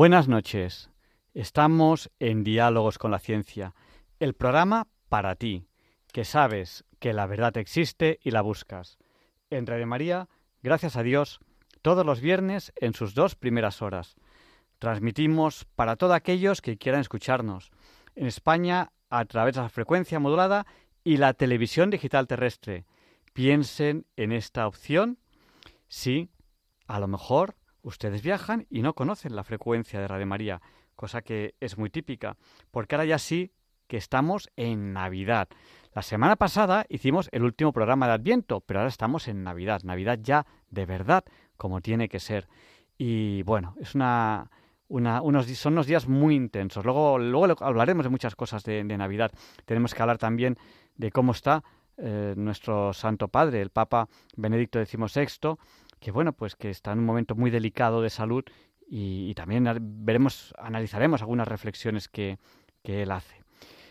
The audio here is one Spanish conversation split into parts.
Buenas noches. Estamos en Diálogos con la Ciencia, el programa para ti, que sabes que la verdad existe y la buscas. En Radio María, gracias a Dios, todos los viernes en sus dos primeras horas. Transmitimos para todos aquellos que quieran escucharnos. En España, a través de la frecuencia modulada y la televisión digital terrestre. Piensen en esta opción. Sí, a lo mejor ustedes viajan y no conocen la frecuencia de Radio María, cosa que es muy típica, porque ahora ya sí que estamos en Navidad. La semana pasada hicimos el último programa de Adviento, pero ahora estamos en Navidad, Navidad ya de verdad, como tiene que ser. Y bueno, es una, unos, son unos días muy intensos. Luego, luego hablaremos de muchas cosas de, Navidad. Tenemos que hablar también de cómo está eh, nuestro Santo Padre, el Papa Benedicto XVI, que bueno, pues que está en un momento muy delicado de salud y, también veremos, analizaremos algunas reflexiones que, que él hace.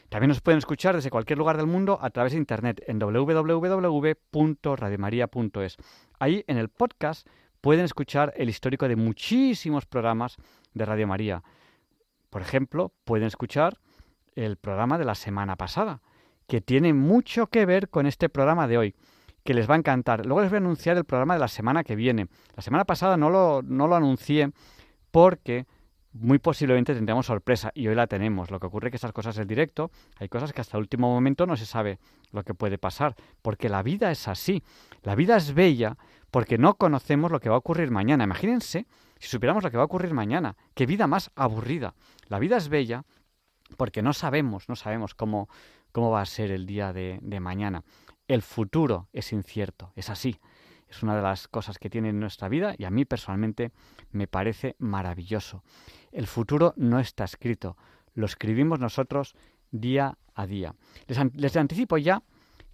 También nos pueden escuchar desde cualquier lugar del mundo a través de internet en www.radiomaria.es. Ahí en el podcast pueden escuchar el histórico de muchísimos programas de Radio María. Por ejemplo, pueden escuchar el programa de la semana pasada, que tiene mucho que ver con este programa de hoy que les va a encantar. Luego les voy a anunciar el programa de la semana que viene. La semana pasada no lo, no lo anuncié porque muy posiblemente tendríamos sorpresa y hoy la tenemos. Lo que ocurre es que estas cosas del directo, hay cosas que hasta el último momento no se sabe lo que puede pasar, porque la vida es así. La vida es bella porque no conocemos lo que va a ocurrir mañana. Imagínense si supiéramos lo que va a ocurrir mañana. Qué vida más aburrida. La vida es bella porque no sabemos, no sabemos cómo, cómo va a ser el día de mañana. El futuro es incierto, es así. Es una de las cosas que tiene nuestra vida y a mí personalmente me parece maravilloso. El futuro no está escrito, lo escribimos nosotros día a día. Les, anticipo ya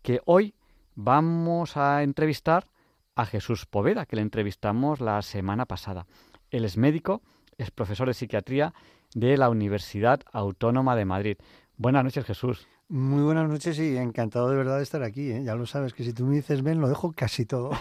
que hoy vamos a entrevistar a Jesús Poveda, que le entrevistamos la semana pasada. Él es médico, es profesor de psiquiatría de la Universidad Autónoma de Madrid. Buenas noches, Jesús. Muy buenas noches y encantado de verdad de estar aquí. ¿eh? Ya lo sabes, que si tú me dices ven, lo dejo casi todo.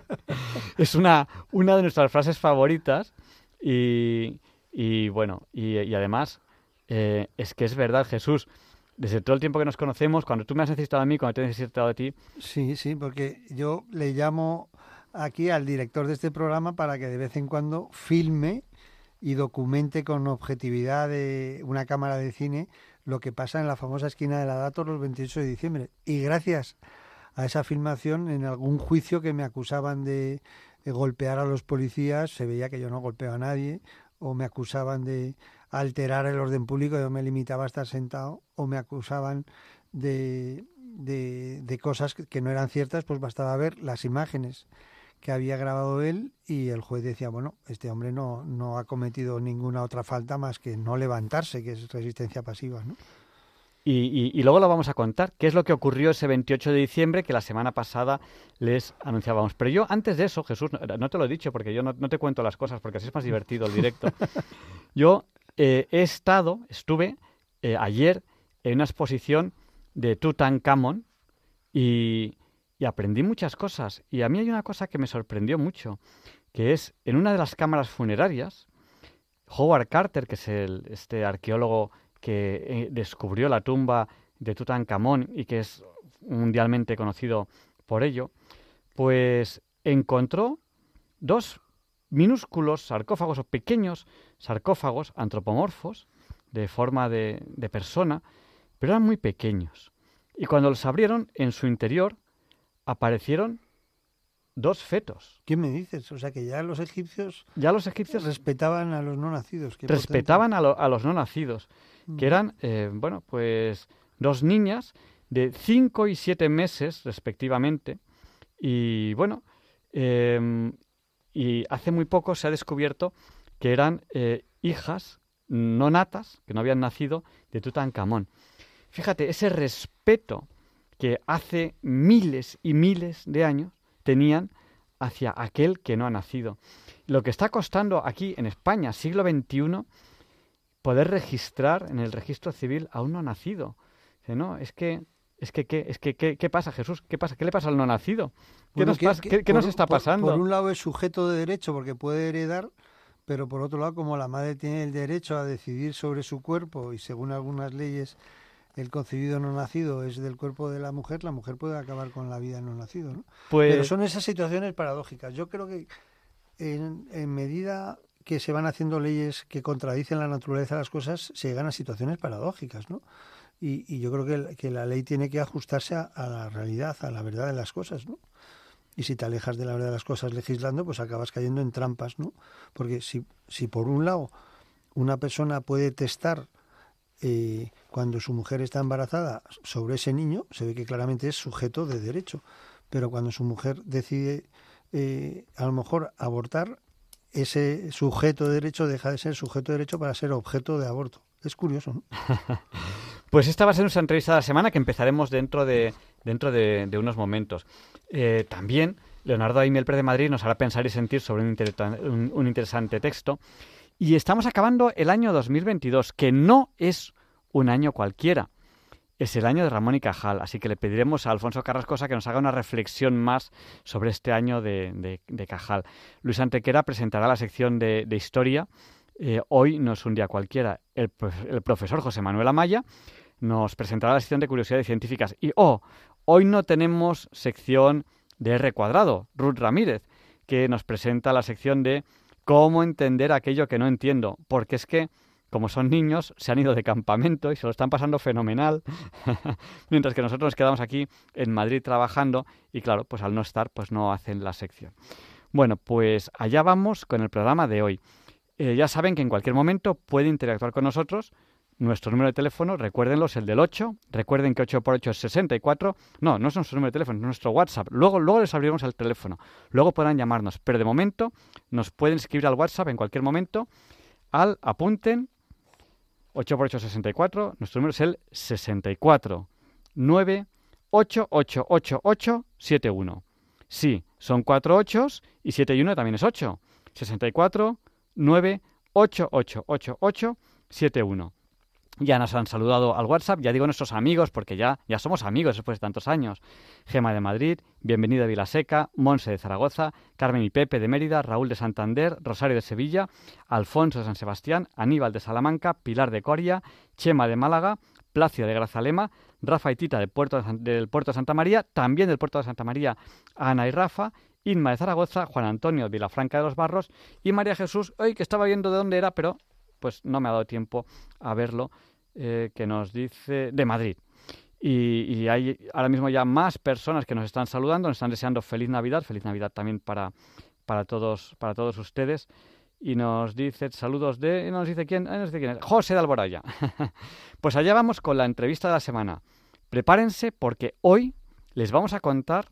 es una, una de nuestras frases favoritas y, y bueno, y, además eh, es que es verdad, Jesús. Desde todo el tiempo que nos conocemos, cuando tú me has necesitado a mí, cuando te he necesitado a ti. Sí, sí, porque yo le llamo aquí al director de este programa para que de vez en cuando filme y documente con objetividad de una cámara de cine lo que pasa en la famosa esquina de la Datos los 28 de diciembre. Y gracias a esa filmación, en algún juicio que me acusaban de, golpear a los policías, se veía que yo no golpeaba a nadie, o me acusaban de alterar el orden público, yo me limitaba a estar sentado, o me acusaban de, de cosas que no eran ciertas, pues bastaba ver las imágenes que había grabado él y el juez decía, bueno, este hombre no, no ha cometido ninguna otra falta más que no levantarse, que es resistencia pasiva, ¿no? Y, y, luego lo vamos a contar, qué es lo que ocurrió ese 28 de diciembre que la semana pasada les anunciábamos. Pero yo antes de eso, Jesús, no, te lo he dicho porque yo no, te cuento las cosas porque así es más divertido el directo. yo eh, he estado, estuve eh, ayer en una exposición de Tutankamón y, y aprendí muchas cosas. Y a mí hay una cosa que me sorprendió mucho, que es en una de las cámaras funerarias, Howard Carter, que es el, este arqueólogo que eh, descubrió la tumba de Tutankamón y que es mundialmente conocido por ello, pues encontró dos minúsculos sarcófagos o pequeños sarcófagos antropomorfos de forma de, de persona, pero eran muy pequeños. Y cuando los abrieron, en su interior aparecieron dos fetos. ¿Qué me dices? O sea que ya los egipcios... Ya los egipcios... Respetaban a los no nacidos. respetaban a, los no nacidos, que mm. eran, eh, bueno, pues dos niñas de cinco y siete meses respectivamente. Y bueno, em, y hace muy poco se ha descubierto que eran eh, hijas no natas, que no habían nacido, de Tutankamón. Fíjate, ese respeto que hace miles y miles de años tenían hacia aquel que no ha nacido. Lo que está costando aquí en España, siglo XXI, poder registrar en el registro civil a un no nacido. no, es que es que, ¿qué, es que, ¿qué, pasa, Jesús? ¿Qué pasa? ¿Qué le pasa al no nacido? ¿Qué, nos, nos, está pasando? por, un lado es sujeto de derecho porque puede heredar, pero por otro lado, como la madre tiene el derecho a decidir sobre su cuerpo y según algunas leyes el concebido no nacido es del cuerpo de la mujer, la mujer puede acabar con la vida no nacido, ¿no? Pues... Pero son esas situaciones paradójicas. Yo creo que en, medida que se van haciendo leyes que contradicen la naturaleza de las cosas, se llegan a situaciones paradójicas, ¿no? Y, yo creo que, que, la ley tiene que ajustarse a, la realidad, a la verdad de las cosas, ¿no? Y si te alejas de la verdad de las cosas legislando, pues acabas cayendo en trampas, ¿no? Porque si, si por un lado una persona puede testar eh, cuando su mujer está embarazada sobre ese niño, se ve que claramente es sujeto de derecho. Pero cuando su mujer decide eh, a lo mejor abortar, ese sujeto de derecho deja de ser sujeto de derecho para ser objeto de aborto. Es curioso, ¿no? pues esta va a ser nuestra entrevista de la semana que empezaremos dentro de, dentro de, unos momentos. Eh, también Leonardo Aimel de Madrid nos hará pensar y sentir sobre un, un interesante texto y estamos acabando el año 2022, que no es un año cualquiera. Es el año de Ramón y Cajal, así que le pediremos a Alfonso Carrascosa que nos haga una reflexión más sobre este año de, Cajal. Luis Antequera presentará la sección de, historia. Eh, hoy no es un día cualquiera. El, el, profesor José Manuel Amaya nos presentará la sección de curiosidades científicas. Y, oh, hoy no tenemos sección de R cuadrado, Ruth Ramírez, que nos presenta la sección de cómo entender aquello que no entiendo, porque es que como son niños, se han ido de campamento y se lo están pasando fenomenal, mientras que nosotros nos quedamos aquí en Madrid trabajando y claro, pues al no estar, pues no hacen la sección. Bueno, pues allá vamos con el programa de hoy. Eh, ya saben que en cualquier momento pueden interactuar con nosotros nuestro número de teléfono, recuérdenlo, es el del 8. Recuerden que 8 por 8 es 64. No, no es nuestro número de teléfono, es nuestro WhatsApp. Luego, luego les abriremos el teléfono. Luego podrán llamarnos. Pero de momento nos pueden escribir al WhatsApp en cualquier momento. Al apunten 8 por 8 es 64. Nuestro número es el 64 9 8 8 8 8 7 1. Sí, son 4 8 y 7 y 1 también es 8. 64 9 8 8 8 8 7 1 ya nos han saludado al WhatsApp, ya digo nuestros amigos, porque ya, ya somos amigos después de tantos años. Gema de Madrid, Bienvenido de Vilaseca, Monse de Zaragoza, Carmen y Pepe de Mérida, Raúl de Santander, Rosario de Sevilla, Alfonso de San Sebastián, Aníbal de Salamanca, Pilar de Coria, Chema de Málaga, Placio de Grazalema, Rafa y Tita del puerto de, del puerto de Santa María, también del puerto de Santa María, Ana y Rafa, Inma de Zaragoza, Juan Antonio de Vilafranca de los Barros y María Jesús, hoy que estaba viendo de dónde era, pero pues no me ha dado tiempo a verlo, eh, que nos dice de Madrid. Y, hay ahora mismo ya más personas que nos están saludando, nos están deseando feliz Navidad, feliz Navidad también para, para, todos, para todos ustedes. Y nos dice saludos de. Nos dice quién, nos dice quién es. José de Alboraya. pues allá vamos con la entrevista de la semana. Prepárense porque hoy les vamos a contar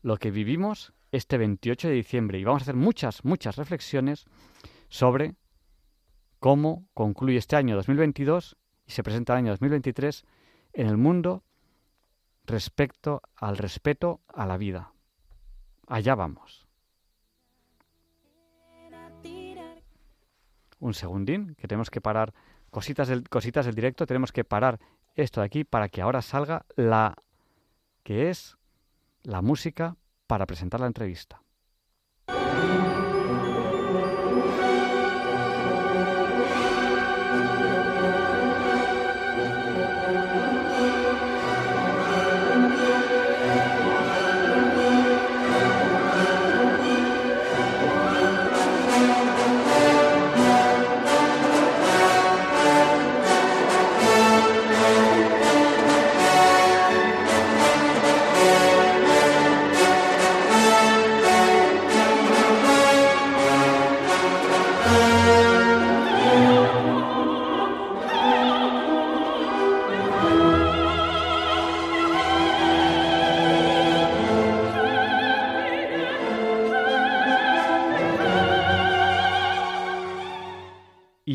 lo que vivimos este 28 de diciembre y vamos a hacer muchas, muchas reflexiones sobre cómo concluye este año 2022 y se presenta el año 2023 en el mundo respecto al respeto a la vida. Allá vamos. Un segundín, que tenemos que parar cositas del, cositas del directo, tenemos que parar esto de aquí para que ahora salga la que es la música para presentar la entrevista.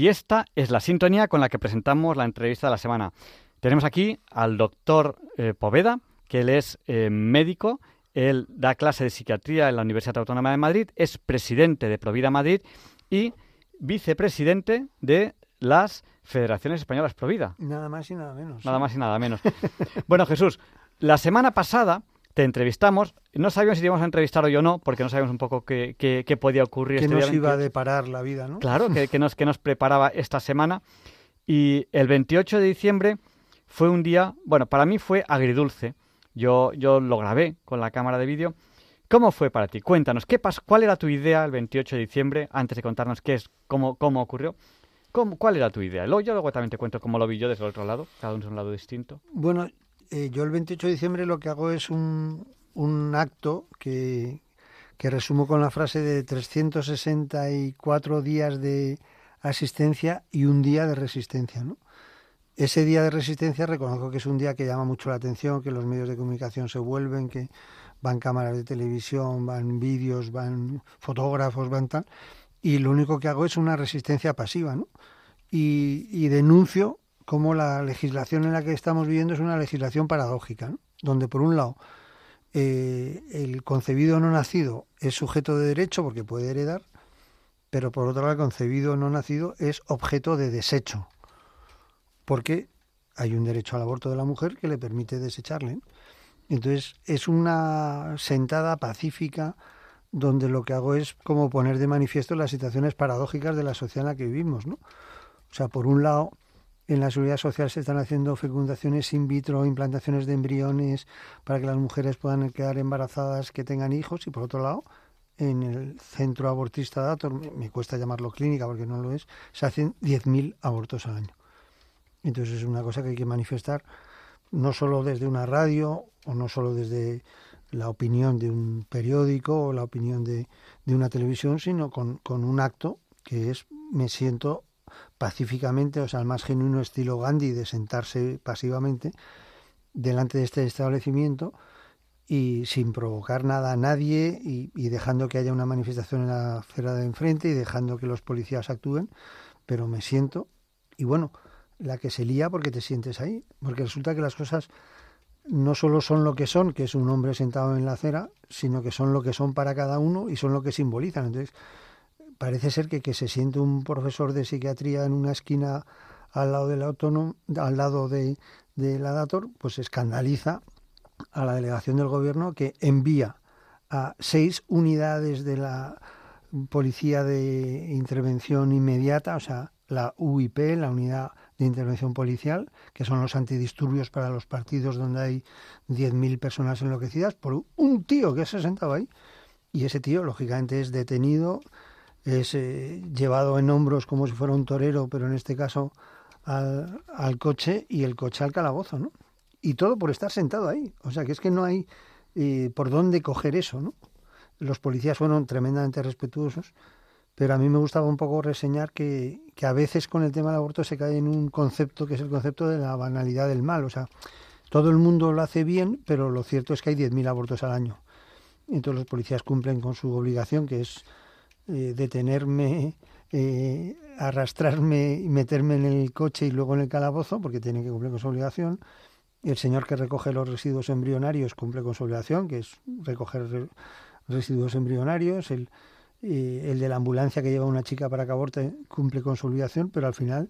Y esta es la sintonía con la que presentamos la entrevista de la semana. Tenemos aquí al doctor eh, Poveda, que él es eh, médico, él da clase de psiquiatría en la Universidad Autónoma de Madrid, es presidente de Provida Madrid y vicepresidente de las Federaciones Españolas Provida. Nada más y nada menos. Nada más y nada menos. bueno, Jesús, la semana pasada te entrevistamos. No sabíamos si íbamos a entrevistar hoy o no, porque no sabíamos un poco qué, qué, podía ocurrir. Que este nos iba a deparar la vida, ¿no? Claro, que, nos, que nos preparaba esta semana. Y el 28 de diciembre fue un día, bueno, para mí fue agridulce. Yo, yo lo grabé con la cámara de vídeo. ¿Cómo fue para ti? Cuéntanos, ¿qué pas ¿cuál era tu idea el 28 de diciembre, antes de contarnos qué es, cómo, cómo ocurrió? ¿Cómo, ¿Cuál era tu idea? Luego, yo luego también te cuento cómo lo vi yo desde el otro lado, cada uno es un lado distinto. Bueno, eh, yo el 28 de diciembre lo que hago es un, un acto que, que resumo con la frase de 364 días de asistencia y un día de resistencia, ¿no? Ese día de resistencia reconozco que es un día que llama mucho la atención, que los medios de comunicación se vuelven, que van cámaras de televisión, van vídeos, van fotógrafos, van tal, y lo único que hago es una resistencia pasiva, ¿no? Y, y denuncio cómo la legislación en la que estamos viviendo es una legislación paradójica, donde por un lado eh, el concebido no nacido es sujeto de derecho porque puede heredar, pero por otro lado el concebido no nacido es objeto de desecho, porque hay un derecho al aborto de la mujer que le permite desecharle. Entonces es una sentada pacífica donde lo que hago es como poner de manifiesto las situaciones paradójicas de la sociedad en la que vivimos, ¿no? O sea, por un lado, en la seguridad social se están haciendo fecundaciones in vitro, implantaciones de embriones para que las mujeres puedan quedar embarazadas, que tengan hijos. Y por otro lado, en el centro abortista Dator, me cuesta llamarlo clínica porque no lo es, se hacen 10.000 abortos al año. Entonces es una cosa que hay que manifestar no solo desde una radio o no solo desde la opinión de un periódico o la opinión de, de una televisión, sino con un acto que es me siento pacíficamente, o sea, el más genuino estilo Gandhi de sentarse pasivamente delante de este establecimiento y sin provocar nada a nadie y, dejando que haya una manifestación en la acera de enfrente y dejando que los policías actúen, pero me siento y bueno, la que se lía porque te sientes ahí, porque resulta que las cosas no solo son lo que son, que es un hombre sentado en la acera, sino que son lo que son para cada uno y son lo que simbolizan. Entonces, parece ser que, que se siente un profesor de psiquiatría en una esquina al lado del autónomo, al lado de, de la Dator, pues escandaliza a la delegación del gobierno que envía a seis unidades de la policía de intervención inmediata, o sea, la UIP, la unidad de intervención policial, que son los antidisturbios para los partidos donde hay 10.000 personas enloquecidas, por un tío que se sentaba ahí. Y ese tío, lógicamente, es detenido, es eh, llevado en hombros como si fuera un torero, pero en este caso al, coche y el coche al calabozo, ¿no? Y todo por estar sentado ahí. O sea, que es que no hay eh, por dónde coger eso, ¿no? Los policías fueron tremendamente respetuosos, pero a mí me gustaba un poco reseñar que, que a veces con el tema del aborto se cae en un concepto que es el concepto de la banalidad del mal. O sea, todo el mundo lo hace bien, pero lo cierto es que hay 10.000 abortos al año. Entonces los policías cumplen con su obligación, que es eh, detenerme, eh, arrastrarme y meterme en el coche y luego en el calabozo, porque tiene que cumplir con su obligación. El señor que recoge los residuos embrionarios cumple con su obligación, que es recoger residuos embrionarios. El, eh, el de la ambulancia que lleva una chica para que aborte cumple con su obligación, pero al final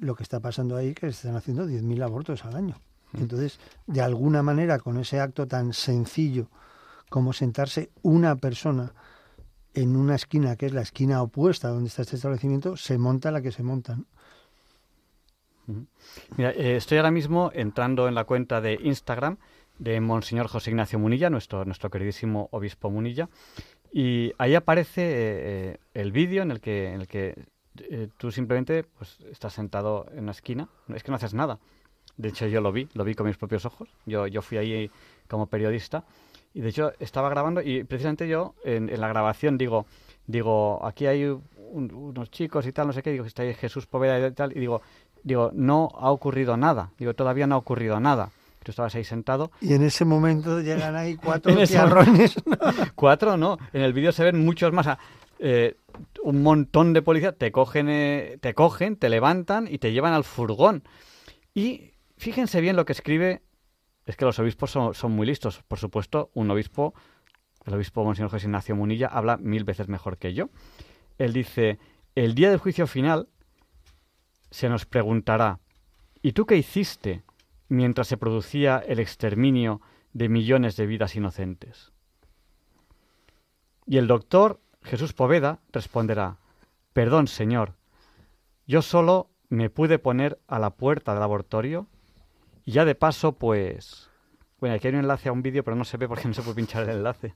lo que está pasando ahí es que se están haciendo 10.000 abortos al año. Mm. Entonces, de alguna manera, con ese acto tan sencillo como sentarse una persona en una esquina que es la esquina opuesta donde está este establecimiento, se monta la que se montan. Mira, eh, estoy ahora mismo entrando en la cuenta de Instagram de Monseñor José Ignacio Munilla, nuestro, nuestro queridísimo obispo Munilla, y ahí aparece eh, el vídeo en el que, en el que eh, tú simplemente pues, estás sentado en una esquina, es que no haces nada. De hecho, yo lo vi, lo vi con mis propios ojos. Yo, yo fui ahí como periodista y de hecho estaba grabando y precisamente yo en, la grabación digo, digo, aquí hay unos chicos y tal, no sé qué, digo, está ahí Jesús Poveda y tal, y digo, digo, no ha ocurrido nada, digo, todavía no ha ocurrido nada. Tú estabas ahí sentado. Y en ese momento llegan ahí cuatro tiarrones. cuatro no, en el vídeo se ven muchos más. eh, un montón de policías te cogen, eh, te cogen, te levantan y te llevan al furgón. Y fíjense bien lo que escribe. Es que los obispos son, muy listos. Por supuesto, un obispo, el obispo Monseñor José Ignacio Munilla, habla mil veces mejor que yo. Él dice, el día del juicio final se nos preguntará, ¿y tú qué hiciste mientras se producía el exterminio de millones de vidas inocentes? Y el doctor Jesús Poveda responderá, Perdón, Señor, yo solo me pude poner a la puerta del laboratorio y ya de paso, pues... Bueno, aquí hay un enlace a un vídeo, pero no se ve porque no se puede pinchar el enlace.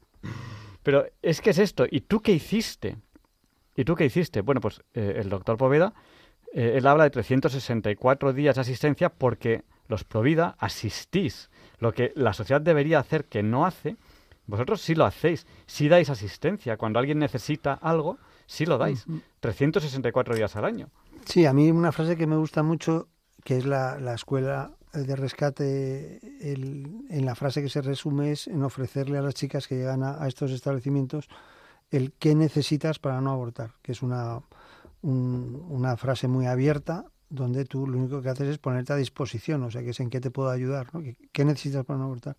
Pero es que es esto. ¿Y tú qué hiciste? ¿Y tú qué hiciste? Bueno, pues eh, el doctor Poveda, eh, él habla de 364 días de asistencia porque los Provida asistís. Lo que la sociedad debería hacer que no hace vosotros sí lo hacéis, sí dais asistencia. Cuando alguien necesita algo, sí lo dais. 364 días al año. Sí, a mí una frase que me gusta mucho, que es la, escuela de rescate, en la frase que se resume es en ofrecerle a las chicas que llegan a, estos establecimientos el qué necesitas para no abortar, que es una, una frase muy abierta donde tú lo único que haces es ponerte a disposición, o sea, que es en qué te puedo ayudar. ¿Qué necesitas para no abortar?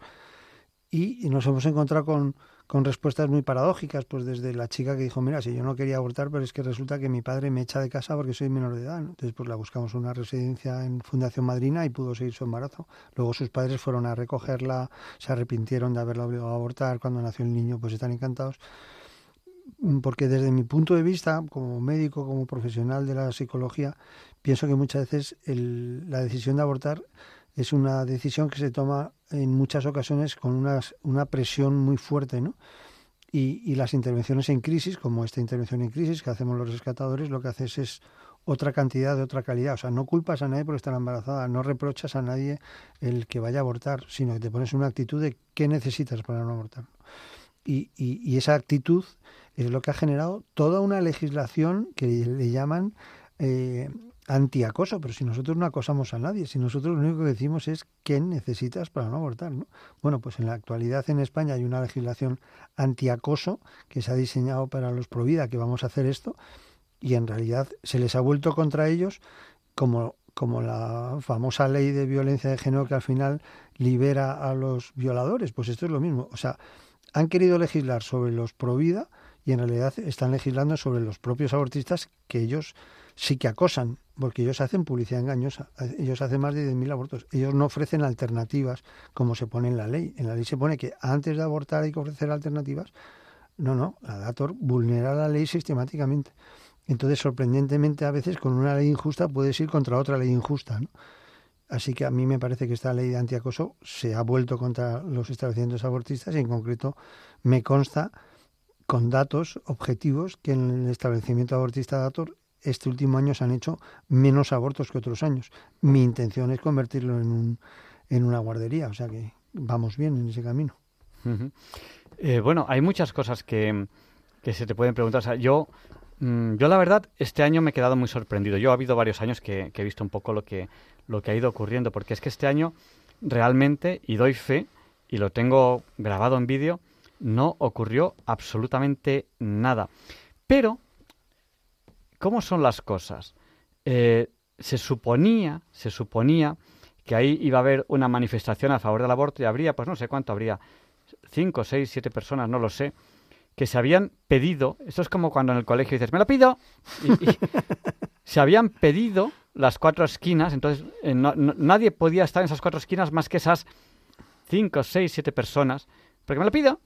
y, nos hemos encontrado con, con, respuestas muy paradójicas, pues desde la chica que dijo, mira, si yo no quería abortar, pero es que resulta que mi padre me echa de casa porque soy menor de edad. Entonces, pues la buscamos una residencia en Fundación Madrina y pudo seguir su embarazo. Luego sus padres fueron a recogerla, se arrepintieron de haberla obligado a abortar. Cuando nació el niño, pues están encantados. Porque desde mi punto de vista, como médico, como profesional de la psicología, pienso que muchas veces la decisión de abortar es una decisión que se toma en muchas ocasiones con una, una presión muy fuerte, ¿no? Y, y, las intervenciones en crisis, como esta intervención en crisis que hacemos los rescatadores, lo que haces es otra cantidad de otra calidad. O sea, no culpas a nadie por estar embarazada, no reprochas a nadie el que vaya a abortar, sino que te pones una actitud de qué necesitas para no abortar. Y, y, y esa actitud es lo que ha generado toda una legislación que le llaman eh, antiacoso, pero si nosotros no acosamos a nadie, si nosotros lo único que decimos es qué necesitas para no abortar, ¿no? Bueno, pues en la actualidad en España hay una legislación antiacoso que se ha diseñado para los Provida que vamos a hacer esto y en realidad se les ha vuelto contra ellos como como la famosa ley de violencia de género que al final libera a los violadores, pues esto es lo mismo, o sea, han querido legislar sobre los Provida y en realidad están legislando sobre los propios abortistas que ellos sí que acosan porque ellos hacen publicidad engañosa, ellos hacen más de 10.000 abortos, ellos no ofrecen alternativas como se pone en la ley. En la ley se pone que antes de abortar hay que ofrecer alternativas. No, no, la Dator vulnera la ley sistemáticamente. Entonces, sorprendentemente, a veces con una ley injusta puedes ir contra otra ley injusta. Así que a mí me parece que esta ley de antiacoso se ha vuelto contra los establecimientos abortistas y en concreto me consta con datos objetivos que en el establecimiento abortista Dator este último año se han hecho menos abortos que otros años. Mi intención es convertirlo en, un, en una guardería, o sea que vamos bien en ese camino. Eh, bueno, hay muchas cosas que, que, se te pueden preguntar. O sea, yo, mm, yo la verdad, este año me he quedado muy sorprendido. Yo ha habido varios años que, que, he visto un poco lo que, lo que ha ido ocurriendo, porque es que este año realmente, y doy fe, y lo tengo grabado en vídeo, no ocurrió absolutamente nada. Pero ¿Cómo son las cosas? Eh, se suponía, se suponía que ahí iba a haber una manifestación a favor del aborto y habría, pues no sé cuánto habría, cinco, seis, siete personas, no lo sé, que se habían pedido, esto es como cuando en el colegio dices, me lo pido, y, se habían pedido las cuatro esquinas, entonces eh, nadie podía estar en esas cuatro esquinas más que esas cinco, seis, siete personas, porque me lo pido.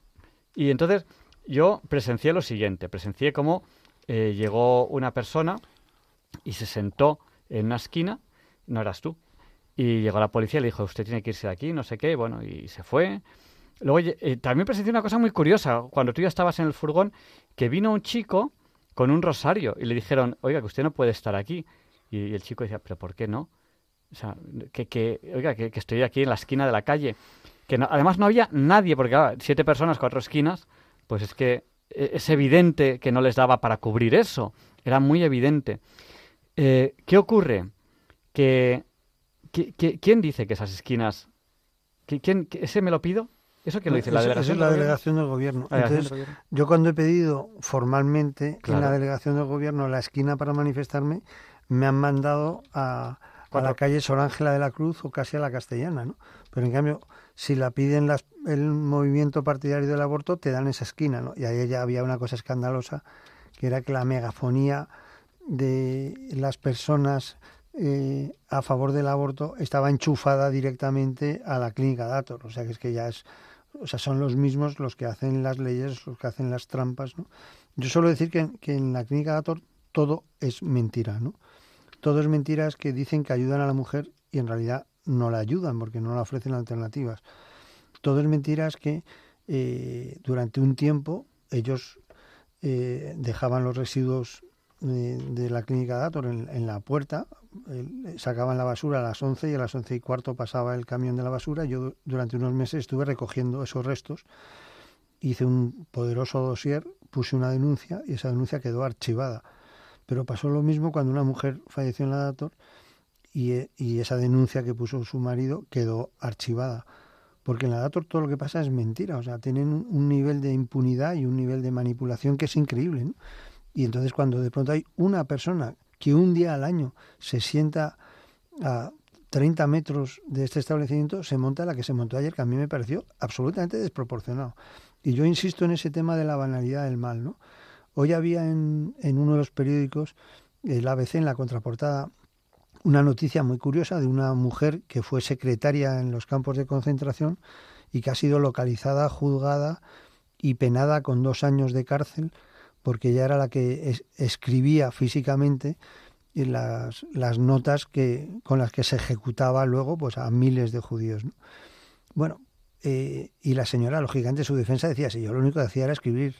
Y entonces yo presencié lo siguiente, presencié como eh, llegó una persona y se sentó en una esquina, no eras tú, y llegó la policía y le dijo, usted tiene que irse de aquí, no sé qué, bueno, y se fue. Luego eh, también presencié una cosa muy curiosa, cuando tú ya estabas en el furgón, que vino un chico con un rosario y le dijeron, oiga, que usted no puede estar aquí. Y, el chico decía, pero ¿por qué no? O sea, que, oiga, que, estoy aquí en la esquina de la calle. Que además no había nadie, porque siete personas, cuatro esquinas, pues es que es evidente que no les daba para cubrir eso. Era muy evidente. Eh, ¿Qué ocurre? Que, ¿Quién dice que esas esquinas... ¿quién, ¿Ese me lo pido? ¿Eso quién lo dice? ¿La ¿La delegación, es la delegación del gobierno. Entonces, yo cuando he pedido formalmente en la delegación del gobierno la esquina para manifestarme, me han mandado a, a la calle Sor Ángela de la Cruz o casi a la Castellana, ¿no? Pero en cambio, si la piden las, el movimiento partidario del aborto, te dan esa esquina, ¿no? Y ahí ya había una cosa escandalosa, que era que la megafonía de las personas eh, a favor del aborto estaba enchufada directamente a la clínica Dator. O sea, que es que ya es, o sea, son los mismos los que hacen las leyes, los que hacen las trampas, ¿no? Yo suelo decir que, que en la clínica Dator todo es mentira, ¿no? Todo es mentiras que dicen que ayudan a la mujer y en realidad no la ayudan porque no le ofrecen alternativas. Todo es mentiras que eh, durante un tiempo ellos eh, dejaban los residuos de, la clínica Dator en, la puerta, sacaban la basura a las 11 y a las once y cuarto pasaba el camión de la basura. Yo durante unos meses estuve recogiendo esos restos, hice un poderoso dossier, puse una denuncia y esa denuncia quedó archivada. Pero pasó lo mismo cuando una mujer falleció en la Dator y, y esa denuncia que puso su marido quedó archivada. Porque en la Dator todo lo que pasa es mentira, o sea, tienen un nivel de impunidad y un nivel de manipulación que es increíble. Y entonces cuando de pronto hay una persona que un día al año se sienta a 30 metros de este establecimiento, se monta la que se montó ayer, que a mí me pareció absolutamente desproporcionado. Y yo insisto en ese tema de la banalidad del mal. ¿no? Hoy había en uno de los periódicos, el ABC, en la contraportada, una noticia muy curiosa de una mujer que fue secretaria en los campos de concentración y que ha sido localizada, juzgada y penada con dos años de cárcel porque ella era la que escribía físicamente las, las notas que, con las que se ejecutaba luego pues a miles de judíos. Bueno, eh, y la señora, lógicamente, su defensa decía, si yo lo único que hacía era escribir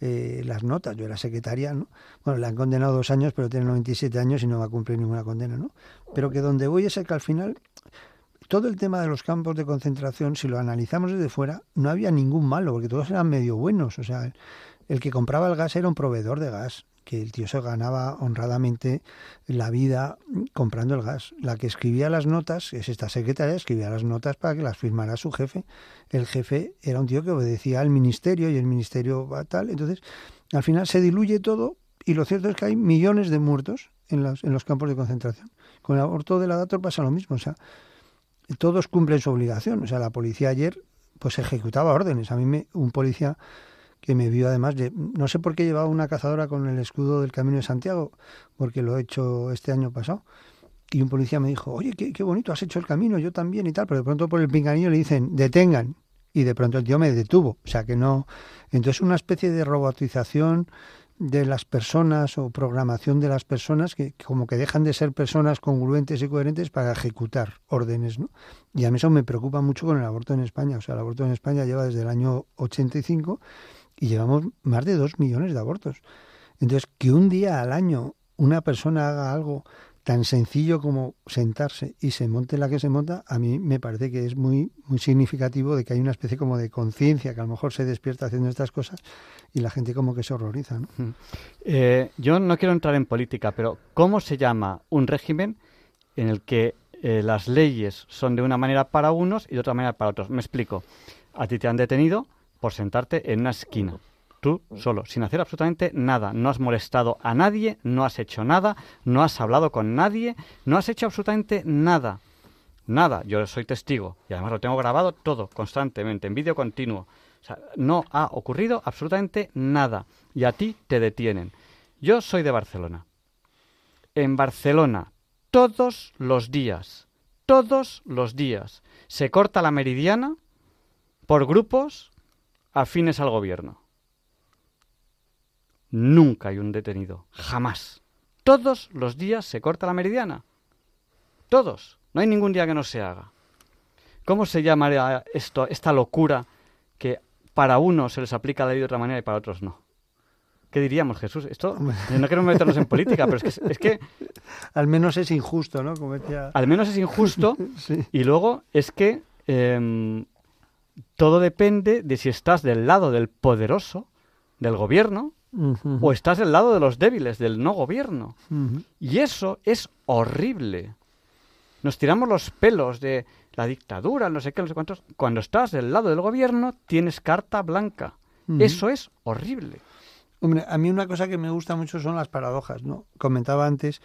eh, las notas, yo era secretaria, ¿no? Bueno, le han condenado dos años, pero tiene 97 años y no va a cumplir ninguna condena, ¿no? Pero que donde voy es que al final todo el tema de los campos de concentración, si lo analizamos desde fuera, no había ningún malo, porque todos eran medio buenos. O sea, el que compraba el gas era un proveedor de gas, que el tío se ganaba honradamente la vida comprando el gas. La que escribía las notas, es esta secretaria, escribía las notas para que las firmara su jefe. El jefe era un tío que obedecía al ministerio y el ministerio va tal. Entonces, al final se diluye todo y lo cierto es que hay millones de muertos en los, en los campos de concentración. Con el aborto de la Dator pasa lo mismo. O sea, todos cumplen su obligación. O sea, la policía ayer pues ejecutaba órdenes. A mí me, un policía que me vio además, de, no sé por qué llevaba una cazadora con el escudo del Camino de Santiago, porque lo he hecho este año pasado. Y un policía me dijo, oye, qué, qué bonito, has hecho el camino, yo también y tal, pero de pronto por el pinganillo le dicen, detengan. Y de pronto el tío me detuvo. O sea que no. Entonces, una especie de robotización de las personas o programación de las personas que como que dejan de ser personas congruentes y coherentes para ejecutar órdenes, ¿no? Y a mí eso me preocupa mucho con el aborto en España. O sea, el aborto en España lleva desde el año 85 y llevamos más de dos millones de abortos. Entonces, que un día al año una persona haga algo tan sencillo como sentarse y se monte la que se monta, a mí me parece que es muy, muy significativo de que hay una especie como de conciencia que a lo mejor se despierta haciendo estas cosas y la gente como que se horroriza. ¿no? Eh, yo no quiero entrar en política, pero ¿cómo se llama un régimen en el que eh, las leyes son de una manera para unos y de otra manera para otros? Me explico. A ti te han detenido por sentarte en una esquina. Tú solo, sin hacer absolutamente nada. No has molestado a nadie, no has hecho nada, no has hablado con nadie, no has hecho absolutamente nada. Nada. Yo soy testigo y además lo tengo grabado todo, constantemente, en vídeo continuo. O sea, no ha ocurrido absolutamente nada. Y a ti te detienen. Yo soy de Barcelona. En Barcelona, todos los días, todos los días, se corta la meridiana por grupos afines al gobierno. Nunca hay un detenido, jamás. Todos los días se corta la meridiana. Todos. No hay ningún día que no se haga. ¿Cómo se llamaría esto, esta locura que para unos se les aplica la ley de otra manera y para otros no? ¿Qué diríamos, Jesús? Esto no queremos meternos en política, pero es que, al menos es injusto, ¿no? Al menos es injusto. Y luego es que em, todo depende de si estás del lado del poderoso, del gobierno, o estás del lado de los débiles, del no gobierno. Y eso es horrible. Nos tiramos los pelos de la dictadura, no sé qué, no sé cuántos. Cuando estás del lado del gobierno, tienes carta blanca. Eso es horrible. Hombre, a mí una cosa que me gusta mucho son las paradojas, ¿no? Comentaba antes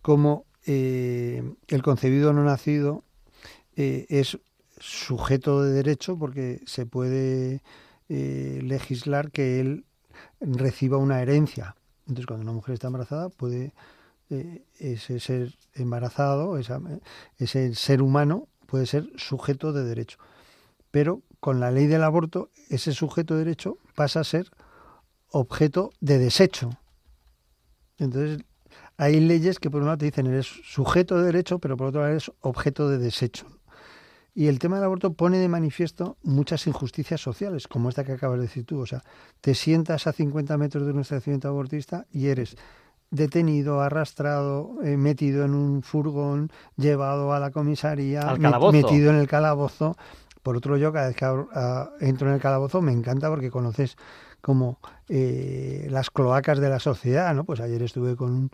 cómo eh, el concebido no nacido eh, es sujeto de derecho porque se puede eh, legislar que él reciba una herencia. Entonces, cuando una mujer está embarazada, puede ese ser embarazado, ese ser humano, puede ser sujeto de derecho. Pero con la ley del aborto, ese sujeto de derecho pasa a ser objeto de desecho. Entonces, hay leyes que por un lado te dicen eres sujeto de derecho, pero por otro lado eres objeto de desecho. Y el tema del aborto pone de manifiesto muchas injusticias sociales, como esta que acabas de decir tú. O sea, te sientas a 50 metros de un establecimiento abortista y eres detenido, arrastrado, eh, metido en un furgón, llevado a la comisaría, metido en el calabozo. Por otro, yo cada vez que entro en el calabozo me encanta porque conoces como eh, las cloacas de la sociedad, ¿no? Pues ayer estuve con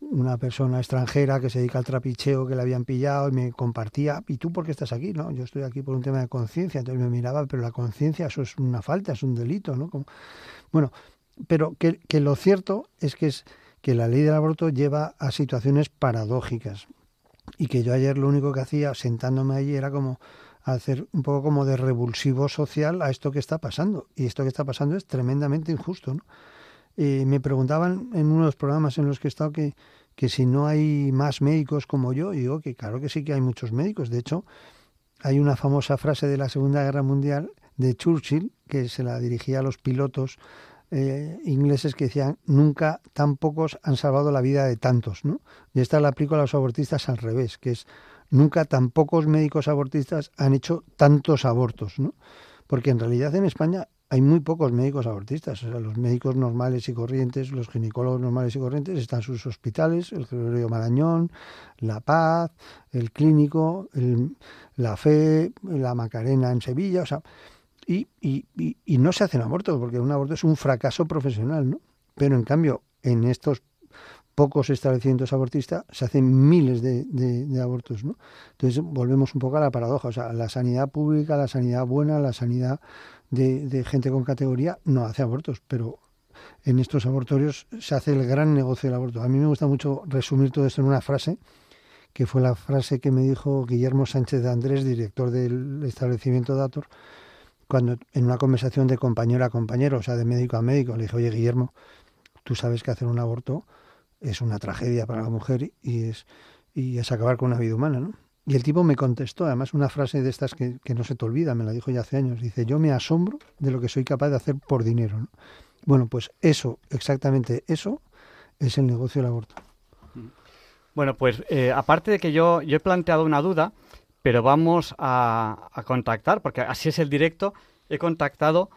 una persona extranjera que se dedica al trapicheo que le habían pillado y me compartía, ¿y tú por qué estás aquí? No, yo estoy aquí por un tema de conciencia, entonces me miraba, pero la conciencia eso es una falta, es un delito, ¿no? bueno, pero que, que lo cierto es que es que la ley del aborto lleva a situaciones paradójicas y que yo ayer lo único que hacía sentándome allí era como hacer un poco como de revulsivo social a esto que está pasando y esto que está pasando es tremendamente injusto. ¿no? Me preguntaban en uno de los programas en los que he estado que, que si no hay más médicos como yo, y digo que claro que sí que hay muchos médicos. De hecho, hay una famosa frase de la Segunda Guerra Mundial de Churchill que se la dirigía a los pilotos eh, ingleses que decían nunca tan pocos han salvado la vida de tantos, ¿no? Y esta la aplico a los abortistas al revés, que es nunca tan pocos médicos abortistas han hecho tantos abortos, ¿no? Porque en realidad en España hay muy pocos médicos abortistas. O sea, los médicos normales y corrientes, los ginecólogos normales y corrientes están sus hospitales, el Gregorio Marañón, La Paz, el Clínico, la Fe, la Macarena en Sevilla, o sea, y, y, y, no se hacen abortos, porque un aborto es un fracaso profesional, ¿no? Pero en cambio, en estos pocos establecimientos abortistas se hacen miles de, de, abortos, ¿no? Entonces volvemos un poco a la paradoja, o sea, la sanidad pública, la sanidad buena, la sanidad de, gente con categoría no hace abortos, pero en estos abortorios se hace el gran negocio del aborto. A mí me gusta mucho resumir todo esto en una frase, que fue la frase que me dijo Guillermo Sánchez de Andrés, director del establecimiento Dator, cuando en una conversación de compañero a compañero, o sea, de médico a médico, le dije, oye, Guillermo, tú sabes que hacer un aborto es una tragedia para la mujer y es, y es acabar con una vida humana, ¿no? Y el tipo me contestó, además, una frase de estas que, no se te olvida, me la dijo ya hace años. Dice, yo me asombro de lo que soy capaz de hacer por dinero. Bueno, pues eso, exactamente eso, es el negocio del aborto. Bueno, pues eh, aparte de que yo, yo he planteado una duda, pero vamos a, contactar, porque así es el directo, he contactado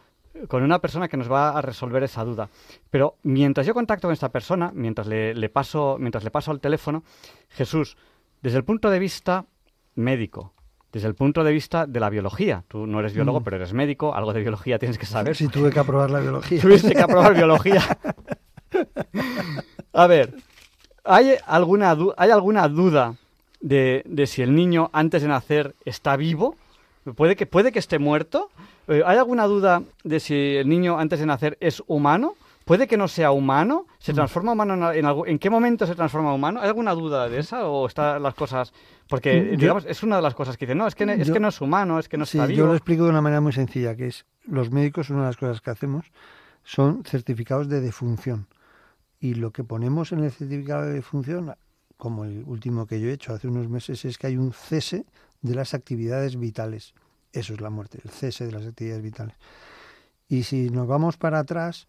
con una persona que nos va a resolver esa duda. Pero mientras yo contacto con esta persona, mientras le, le paso, mientras le paso al teléfono, Jesús, desde el punto de vista médico, desde el punto de vista de la biología. Tú no eres biólogo, mm. pero eres médico, algo de biología tienes que saber. Sí, tuve que aprobar la biología. Tuviste que aprobar biología. A ver, ¿hay alguna, ¿hay alguna duda de, de, si el niño antes de nacer está vivo? ¿Puede que, puede que esté muerto? Eh, ¿Hay alguna duda de si el niño antes de nacer es humano? ¿Puede que no sea humano? ¿Se mm. transforma humano en, algo? ¿En qué momento se transforma humano? ¿Hay alguna duda de esa o están las cosas...? Porque, mm, digamos, es una de las cosas que dicen, no, es que, es que no es humano, es que no está vivo. Yo lo explico de una manera muy sencilla, que es, los médicos, una de las cosas que hacemos son certificados de defunción. Y lo que ponemos en el certificado de defunción, como el último que yo he hecho hace unos meses, es que hay un cese de las actividades vitales. Eso es la muerte, el cese de las actividades vitales. Y si nos vamos para atrás,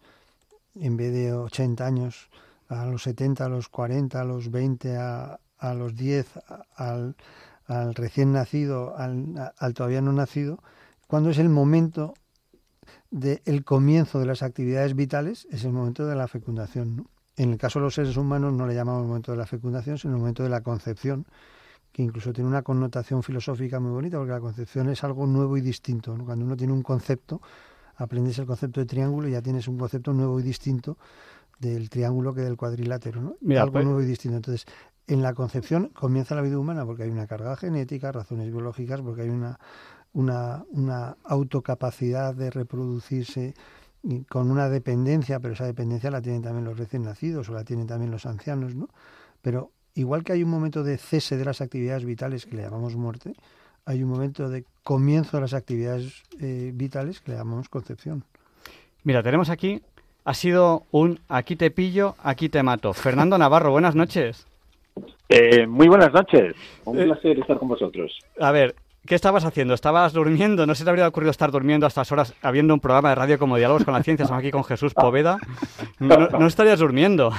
en vez de 80 años, a los 70, a los 40, a los 20, a, a los 10, al, al, recién nacido, al, todavía no nacido, cuando es el momento del comienzo de las actividades vitales, es el momento de la fecundación. En el caso de los seres humanos no le llamamos momento de la fecundación, sino el momento de la concepción, que incluso tiene una connotación filosófica muy bonita, porque la concepción es algo nuevo y distinto. Cuando uno tiene un concepto, aprendes el concepto de triángulo y ya tienes un concepto nuevo y distinto del triángulo que del cuadrilátero, ¿no? Algo pues nuevo y distinto. Entonces, en la concepción comienza la vida humana porque hay una carga genética, razones biológicas, porque hay una, una, una autocapacidad de reproducirse con una dependencia, pero esa dependencia la tienen también los recién nacidos o la tienen también los ancianos, ¿no? Pero igual que hay un momento de cese de las actividades vitales que le llamamos muerte, hay un momento de comienzo de las actividades eh, vitales que le llamamos concepción. Mira, tenemos aquí, ha sido un aquí te pillo, aquí te mato. Fernando Navarro, buenas noches. Eh, muy buenas noches, un eh, placer estar con vosotros. A ver, ¿Qué estabas haciendo? ¿Estabas durmiendo? ¿No se te habría ocurrido estar durmiendo a estas horas habiendo un programa de radio como Diálogos con la Ciencia? Estamos aquí con Jesús Poveda. No, estarías durmiendo.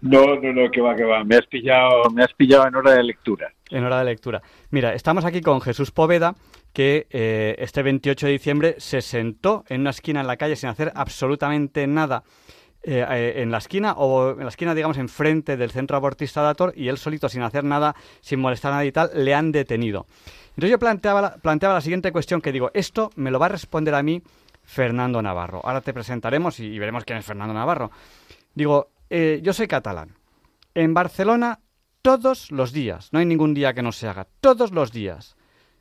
No, no, no, que va, que va. Me has pillado, me has pillado en hora de lectura. En hora de lectura. Mira, estamos aquí con Jesús Poveda, que eh, este 28 de diciembre se sentó en una esquina en la calle sin hacer absolutamente nada. Eh, eh, en la esquina o en la esquina, digamos, enfrente del centro abortista de Ator y él solito, sin hacer nada, sin molestar a nadie y tal, le han detenido. Entonces yo planteaba, planteaba la siguiente cuestión que digo, esto me lo va a responder a mí Fernando Navarro. Ahora te presentaremos y, veremos quién es Fernando Navarro. Digo, eh, yo soy catalán. En Barcelona todos los días, no hay ningún día que no se haga, todos los días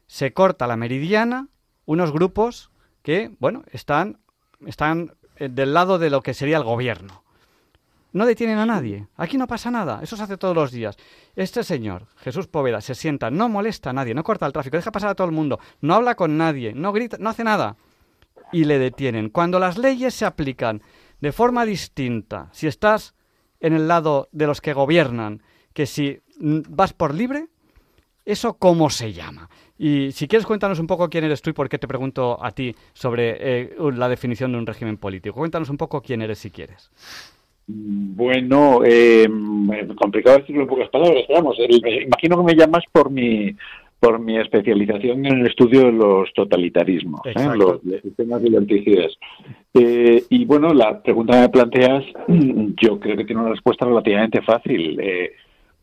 se corta la meridiana unos grupos que, bueno, están, están del lado de lo que sería el gobierno no detienen a nadie. Aquí no pasa nada. Eso se hace todos los días. Este señor, Jesús Poveda, se sienta, no molesta a nadie, no corta el tráfico, deja pasar a todo el mundo, no habla con nadie, no grita, no hace nada. Y le detienen. Cuando las leyes se aplican de forma distinta, si estás en el lado de los que gobiernan, que si vas por libre, ¿eso cómo se llama? Y si quieres cuéntanos un poco quién eres tú y por qué te pregunto a ti sobre eh, la definición de un régimen político. Cuéntanos un poco quién eres si quieres. Bueno, eh, complicado decirlo en pocas palabras, vamos, imagino que me llamas por mi por mi especialización en el estudio de los totalitarismos, ¿eh? los, sistemas de Eh, y bueno, la pregunta que me planteas, yo creo que tiene una respuesta relativamente fácil. Eh,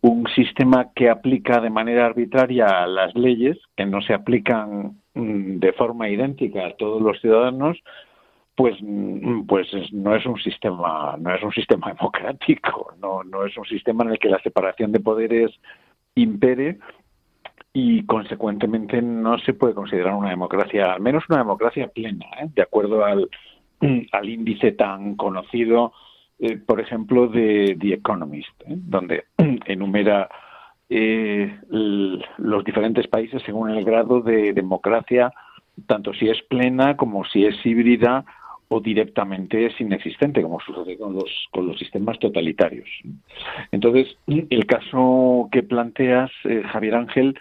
un sistema que aplica de manera arbitraria las leyes, que no se aplican mm, de forma idéntica a todos los ciudadanos, pues mm, pues no es un sistema no es un sistema democrático no no es un sistema en el que la separación de poderes impere y consecuentemente no se puede considerar una democracia al menos una democracia plena ¿eh? de acuerdo al, al índice tan conocido eh, por ejemplo de The Economist ¿eh? donde enumera los diferentes países según el grado de democracia tanto si es plena como si es híbrida o directamente es inexistente, como sucede con los, con los sistemas totalitarios. Entonces, el caso que planteas, eh, Javier Ángel,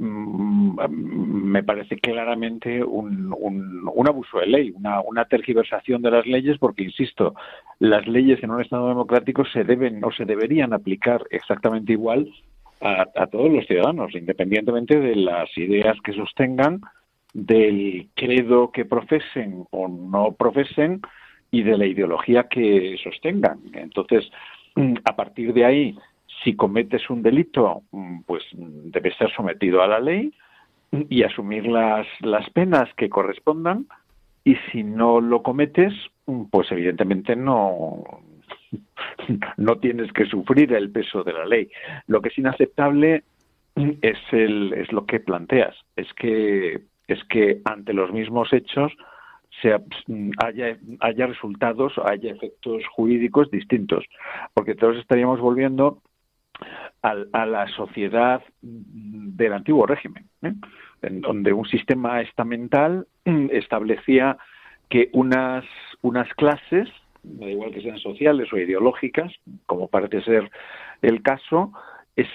me parece claramente un, un, abuso de ley, una, una, tergiversación de las leyes, porque, insisto, las leyes en un Estado democrático se deben o se deberían aplicar exactamente igual a, a todos los ciudadanos, independientemente de las ideas que sostengan del credo que profesen o no profesen y de la ideología que sostengan. Entonces, mm, a partir de ahí, si cometes un delito, mm, pues debes ser sometido a la ley y asumir las, las penas que correspondan. Y si no lo cometes, mm, pues evidentemente no, no tienes que sufrir el peso de la ley. Lo que es inaceptable es, el, es lo que planteas, es que es que ante los mismos hechos se haya, haya resultados, haya efectos jurídicos distintos, porque todos estaríamos volviendo a, la sociedad del antiguo régimen, ¿eh? en donde un sistema estamental establecía que unas, unas clases, da igual que sean sociales o ideológicas, como parece ser el caso,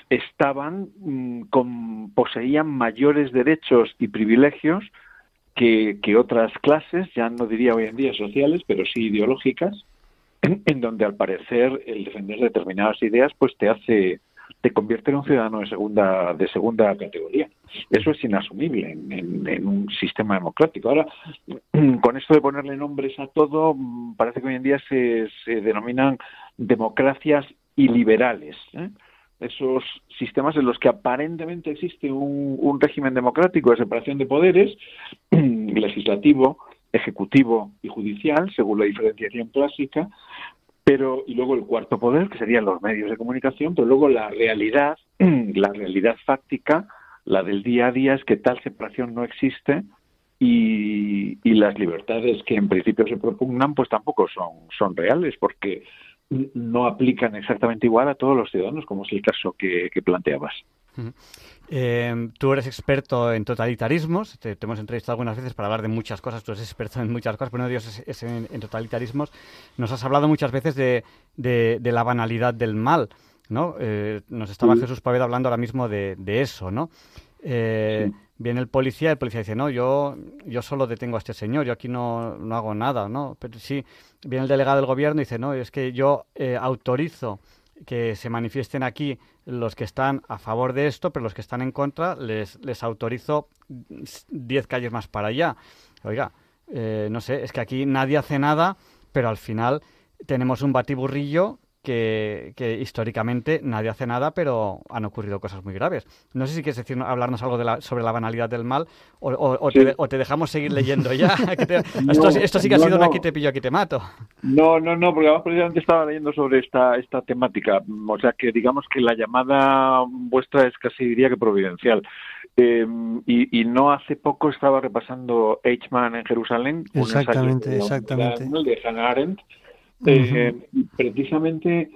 estaban mm, con, poseían mayores derechos y privilegios que, otras clases, ya no diría hoy en día sociales, pero sí ideológicas, en, donde al parecer el defender determinadas ideas pues te hace te convierte en un ciudadano de segunda de segunda categoría. Eso es inasumible en, en, un sistema democrático. Ahora, con esto de ponerle nombres a todo, mm, parece que hoy en día se, se denominan democracias iliberales. ¿eh? esos sistemas en los que aparentemente existe un, régimen democrático de separación de poderes, legislativo, ejecutivo y judicial, según la diferenciación clásica, Pero, y luego el cuarto poder, que serían los medios de comunicación, pero luego la realidad, la realidad fáctica, la del día a día, es que tal separación no existe y, y las libertades que en principio se propugnan, pues tampoco son, son reales, porque no aplican exactamente igual a todos los ciudadanos, como es el caso que, planteabas. Eh, tú eres experto en totalitarismos, te, hemos entrevistado algunas veces para hablar de muchas cosas, tú eres experto en muchas cosas, pero uno de ellos es, en, totalitarismos. Nos has hablado muchas veces de, de, la banalidad del mal, ¿no? Eh, nos estaba Jesús Paveda hablando ahora mismo de, eso, ¿no? Eh, viene el policía, el policía dice, no, yo, yo solo detengo a este señor, yo aquí no, no hago nada, ¿no? Pero sí, viene el delegado del gobierno y dice, no, es que yo eh, autorizo que se manifiesten aquí los que están a favor de esto, pero los que están en contra les, les autorizo 10 calles más para allá. Oiga, eh, no sé, es que aquí nadie hace nada, pero al final tenemos un batiburrillo que, históricamente nadie hace nada, pero han ocurrido cosas muy graves. No sé si quieres decir, hablarnos algo de sobre la banalidad del mal o, te, dejamos seguir leyendo ya. esto, sí que ha sido aquí te pillo, aquí te mato. No, no, no, porque además precisamente estaba leyendo sobre esta, esta temática. O sea que digamos que la llamada vuestra es casi diría que providencial. Eh, y, no hace poco estaba repasando Eichmann en Jerusalén. Exactamente, exactamente. De Hannah Arendt eh, precisamente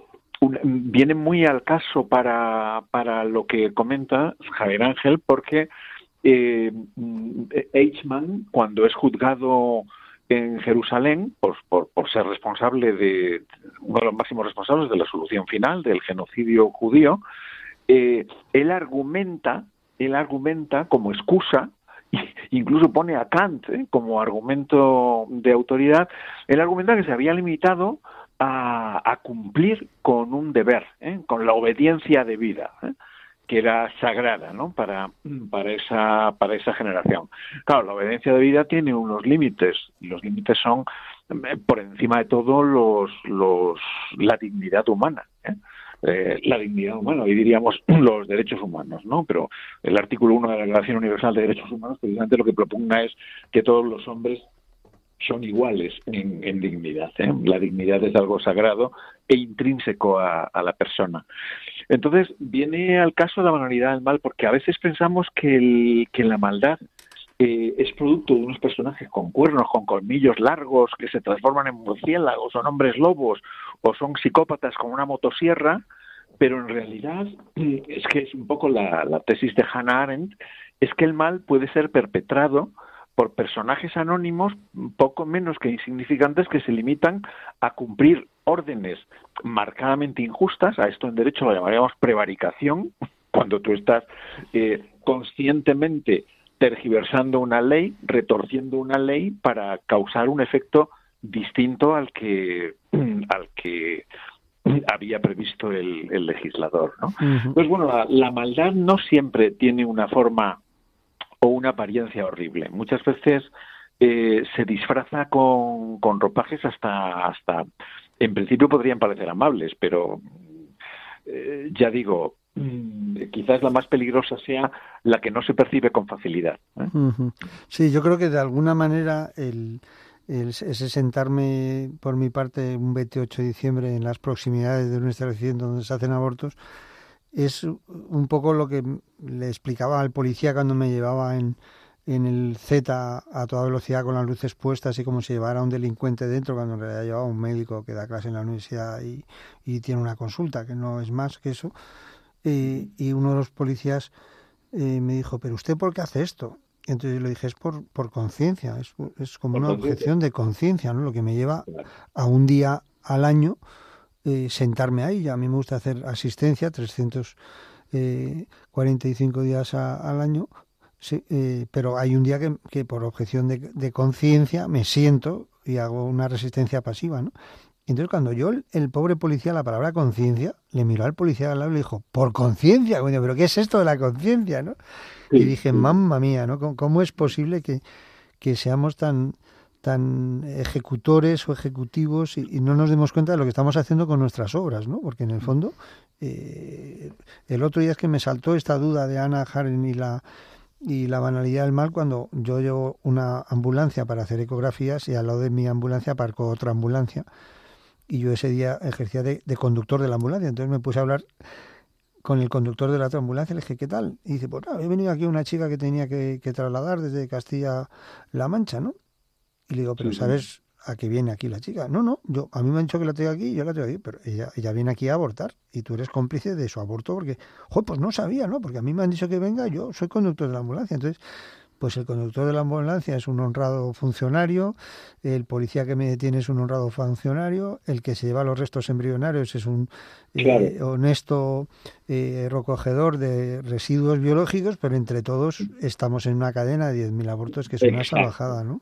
viene muy al caso para, para lo que comenta Javier Ángel, porque eh, Eichmann, cuando es juzgado en Jerusalén por, por, ser responsable de uno de los máximos responsables de la solución final del genocidio judío, eh, él argumenta, él argumenta como excusa incluso pone a Kant ¿eh? como argumento de autoridad, él argumenta que se había limitado a, cumplir con un deber, ¿eh? con la obediencia de vida, ¿eh? que era sagrada ¿no? para, para, esa, para esa generación. Claro, la obediencia de vida tiene unos límites, y los límites son, por encima de todo, los, los, la dignidad humana. ¿Eh? La dignidad humana, hoy diríamos los derechos humanos, ¿no? Pero el artículo 1 de la Declaración Universal de Derechos Humanos precisamente lo que propugna es que todos los hombres son iguales en, dignidad. ¿eh? La dignidad es algo sagrado e intrínseco a, la persona. Entonces, viene al caso la banalidad del mal, porque a veces pensamos que, el, que la maldad eh, es producto de unos personajes con cuernos, con colmillos largos, que se transforman en murciélagos, son hombres lobos, o son psicópatas con una motosierra, pero en realidad es que es un poco la, tesis de Hannah Arendt, es que el mal puede ser perpetrado por personajes anónimos poco menos que insignificantes que se limitan a cumplir órdenes marcadamente injustas, a esto en derecho lo llamaríamos prevaricación, cuando tú estás eh, conscientemente tergiversando una ley, retorciendo una ley para causar un efecto distinto al que al que había previsto el, legislador. ¿no? Pues bueno, la, maldad no siempre tiene una forma o una apariencia horrible. Muchas veces eh, se disfraza con, con, ropajes hasta, hasta, en principio podrían parecer amables, pero eh, ya digo, quizás la más peligrosa sea la que no se percibe con facilidad. ¿eh? Sí, yo creo que de alguna manera el, ese sentarme por mi parte un 28 de diciembre en las proximidades de un establecimiento donde se hacen abortos es un poco lo que le explicaba al policía cuando me llevaba en, en el Z a toda velocidad con las luces puestas y como si llevara a un delincuente dentro cuando en realidad llevaba un médico que da clase en la universidad y, y tiene una consulta, que no es más que eso. Y, y uno de los policías eh, me dijo, pero usted por qué hace esto? Entonces yo le dije, es por, por conciencia, es, es, como una objeción de conciencia, ¿no? Lo que me lleva a un día al año eh, sentarme ahí. A mí me gusta hacer asistencia, 345 eh, días al año, eh, pero hay un día que, que por objeción de, de conciencia me siento y hago una resistencia pasiva, ¿no? Entonces, cuando yo, el, pobre policía, la palabra conciencia, le miró al policía al lado y le dijo, por conciencia, coño, pero ¿qué es esto de la conciencia, no? y dije, mamma mía, ¿no? ¿Cómo, es posible que, seamos tan, tan ejecutores o ejecutivos y, no nos demos cuenta de lo que estamos haciendo con nuestras obras, ¿no? Porque en el fondo, eh, el otro día es que me saltó esta duda de Ana Haren y la y la banalidad del mal cuando yo llevo una ambulancia para hacer ecografías y al lado de mi ambulancia aparco otra ambulancia y yo ese día ejercía de, conductor de la ambulancia. Entonces me puse a hablar con el conductor de la otra ambulancia, le dije, ¿qué tal? Y dice, pues he venido aquí una chica que tenía que, trasladar desde Castilla-La Mancha, ¿no? Y le digo, pero ¿sabes a qué viene aquí la chica? No, no, yo a mí me han dicho que la tengo aquí, yo la tengo aquí, pero ella, ella viene aquí a abortar y tú eres cómplice de su aborto porque, joder, pues no sabía, ¿no? Porque a mí me han dicho que venga, yo soy conductor de la ambulancia. Entonces, pues el conductor de la ambulancia es un honrado funcionario, el policía que me detiene es un honrado funcionario, el que se lleva los restos embrionarios es un eh, honesto eh, recogedor de residuos biológicos, pero entre todos estamos en una cadena de 10.000 abortos que es una salvajada, ¿no?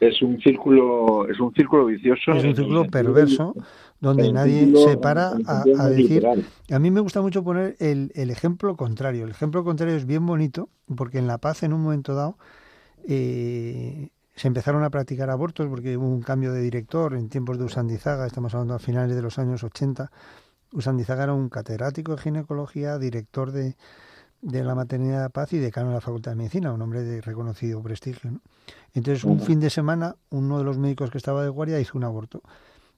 Es un círculo, es un círculo vicioso. Es un círculo perverso donde nadie se para a, decir. A mí me gusta mucho poner el, el, ejemplo contrario. El ejemplo contrario es bien bonito porque en La Paz, en un momento dado, eh, se empezaron a practicar abortos porque hubo un cambio de director en tiempos de Usandizaga, estamos hablando a finales de los años 80. Usandizaga era un catedrático de ginecología, director de, de la maternidad de paz y decano de la Facultad de Medicina, un hombre de reconocido prestigio. Entonces, un fin de semana, uno de los médicos que estaba de guardia hizo un aborto.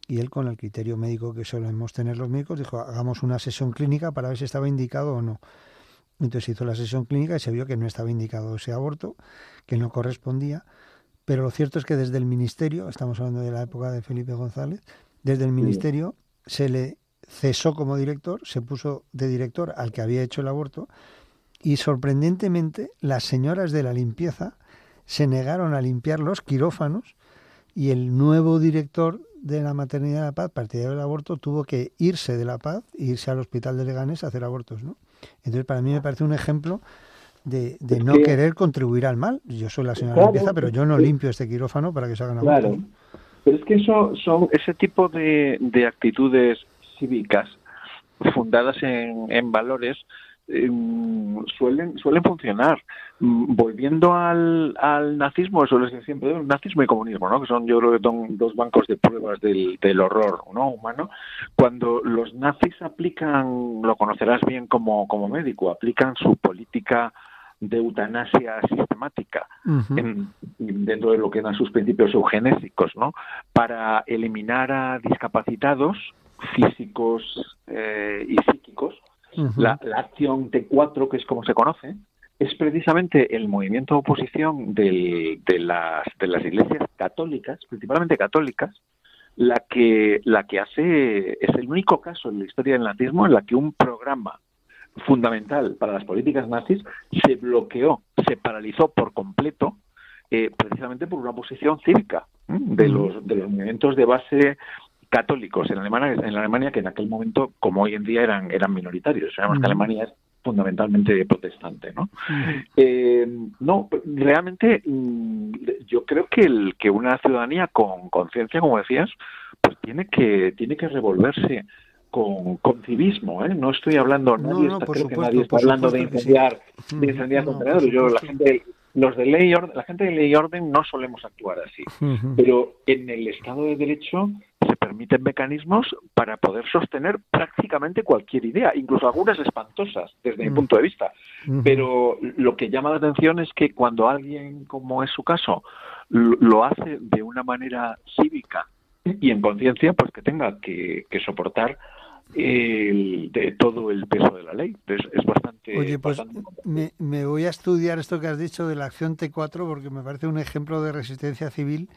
Y él, con el criterio médico que solemos tener los médicos, dijo, hagamos una sesión clínica para ver si estaba indicado o no. Entonces hizo la sesión clínica y se vio que no estaba indicado ese aborto, que no correspondía. Pero lo cierto es que desde el ministerio, estamos hablando de la época de Felipe González, desde el ministerio se le cesó como director, se puso de director al que había hecho el aborto y sorprendentemente las señoras de la limpieza se negaron a limpiar los quirófanos y el nuevo director de la maternidad de la paz, partidario del aborto, tuvo que irse de la paz e irse al hospital de Leganés a hacer abortos, ¿no? Entonces para mí me parece un ejemplo de, no querer contribuir al mal. Yo soy la señora de limpieza, pero yo no limpio este quirófano para que se hagan abortos. Claro. Pero es que eso son ese tipo de, de actitudes cívicas fundadas en, en valores Em, suelen suelen funcionar. Mm, volviendo al, al nazismo, eso es siempre, nazismo y comunismo, ¿no? que son yo creo que son dos bancos de pruebas del, del horror ¿no? humano. Cuando los nazis aplican, lo conocerás bien como, como médico, aplican su política de eutanasia sistemática dentro de lo que eran sus principios eugenésicos, ¿no? Para eliminar a discapacitados físicos eh, y psíquicos la, acción T4, que es como se conoce, es precisamente el movimiento de oposición de, las, de las iglesias católicas, principalmente católicas, la que, la que hace, es el único caso en la historia del nazismo en la que un programa fundamental para las políticas nazis se bloqueó, se paralizó por completo, eh, precisamente por una oposición cívica de los, de los movimientos de base católicos en Alemania, en Alemania que en aquel momento, como hoy en día, eran, eran minoritarios. Sabemos que Alemania es fundamentalmente protestante, ¿no? Eh, no, realmente mm, yo creo que el que una ciudadanía con conciencia, como decías, pues tiene que tiene que revolverse con, con civismo, ¿eh? No estoy hablando, nadie está, creo que nadie está hablando de incendiar, de incendiar contenedores. Yo la gente los de ley la gente de ley y orden no solemos actuar así, pero en el Estado de Derecho se permiten mecanismos para poder sostener prácticamente cualquier idea, incluso algunas espantosas desde mi punto de vista. Pero lo que llama la atención es que cuando alguien, como es su caso, lo hace de una manera cívica y en conciencia, pues que tenga que, soportar el, de todo el peso de la ley. Es, es bastante. Oye, pues me, me, voy a estudiar esto que has dicho de la acción T4 porque me parece un ejemplo de resistencia civil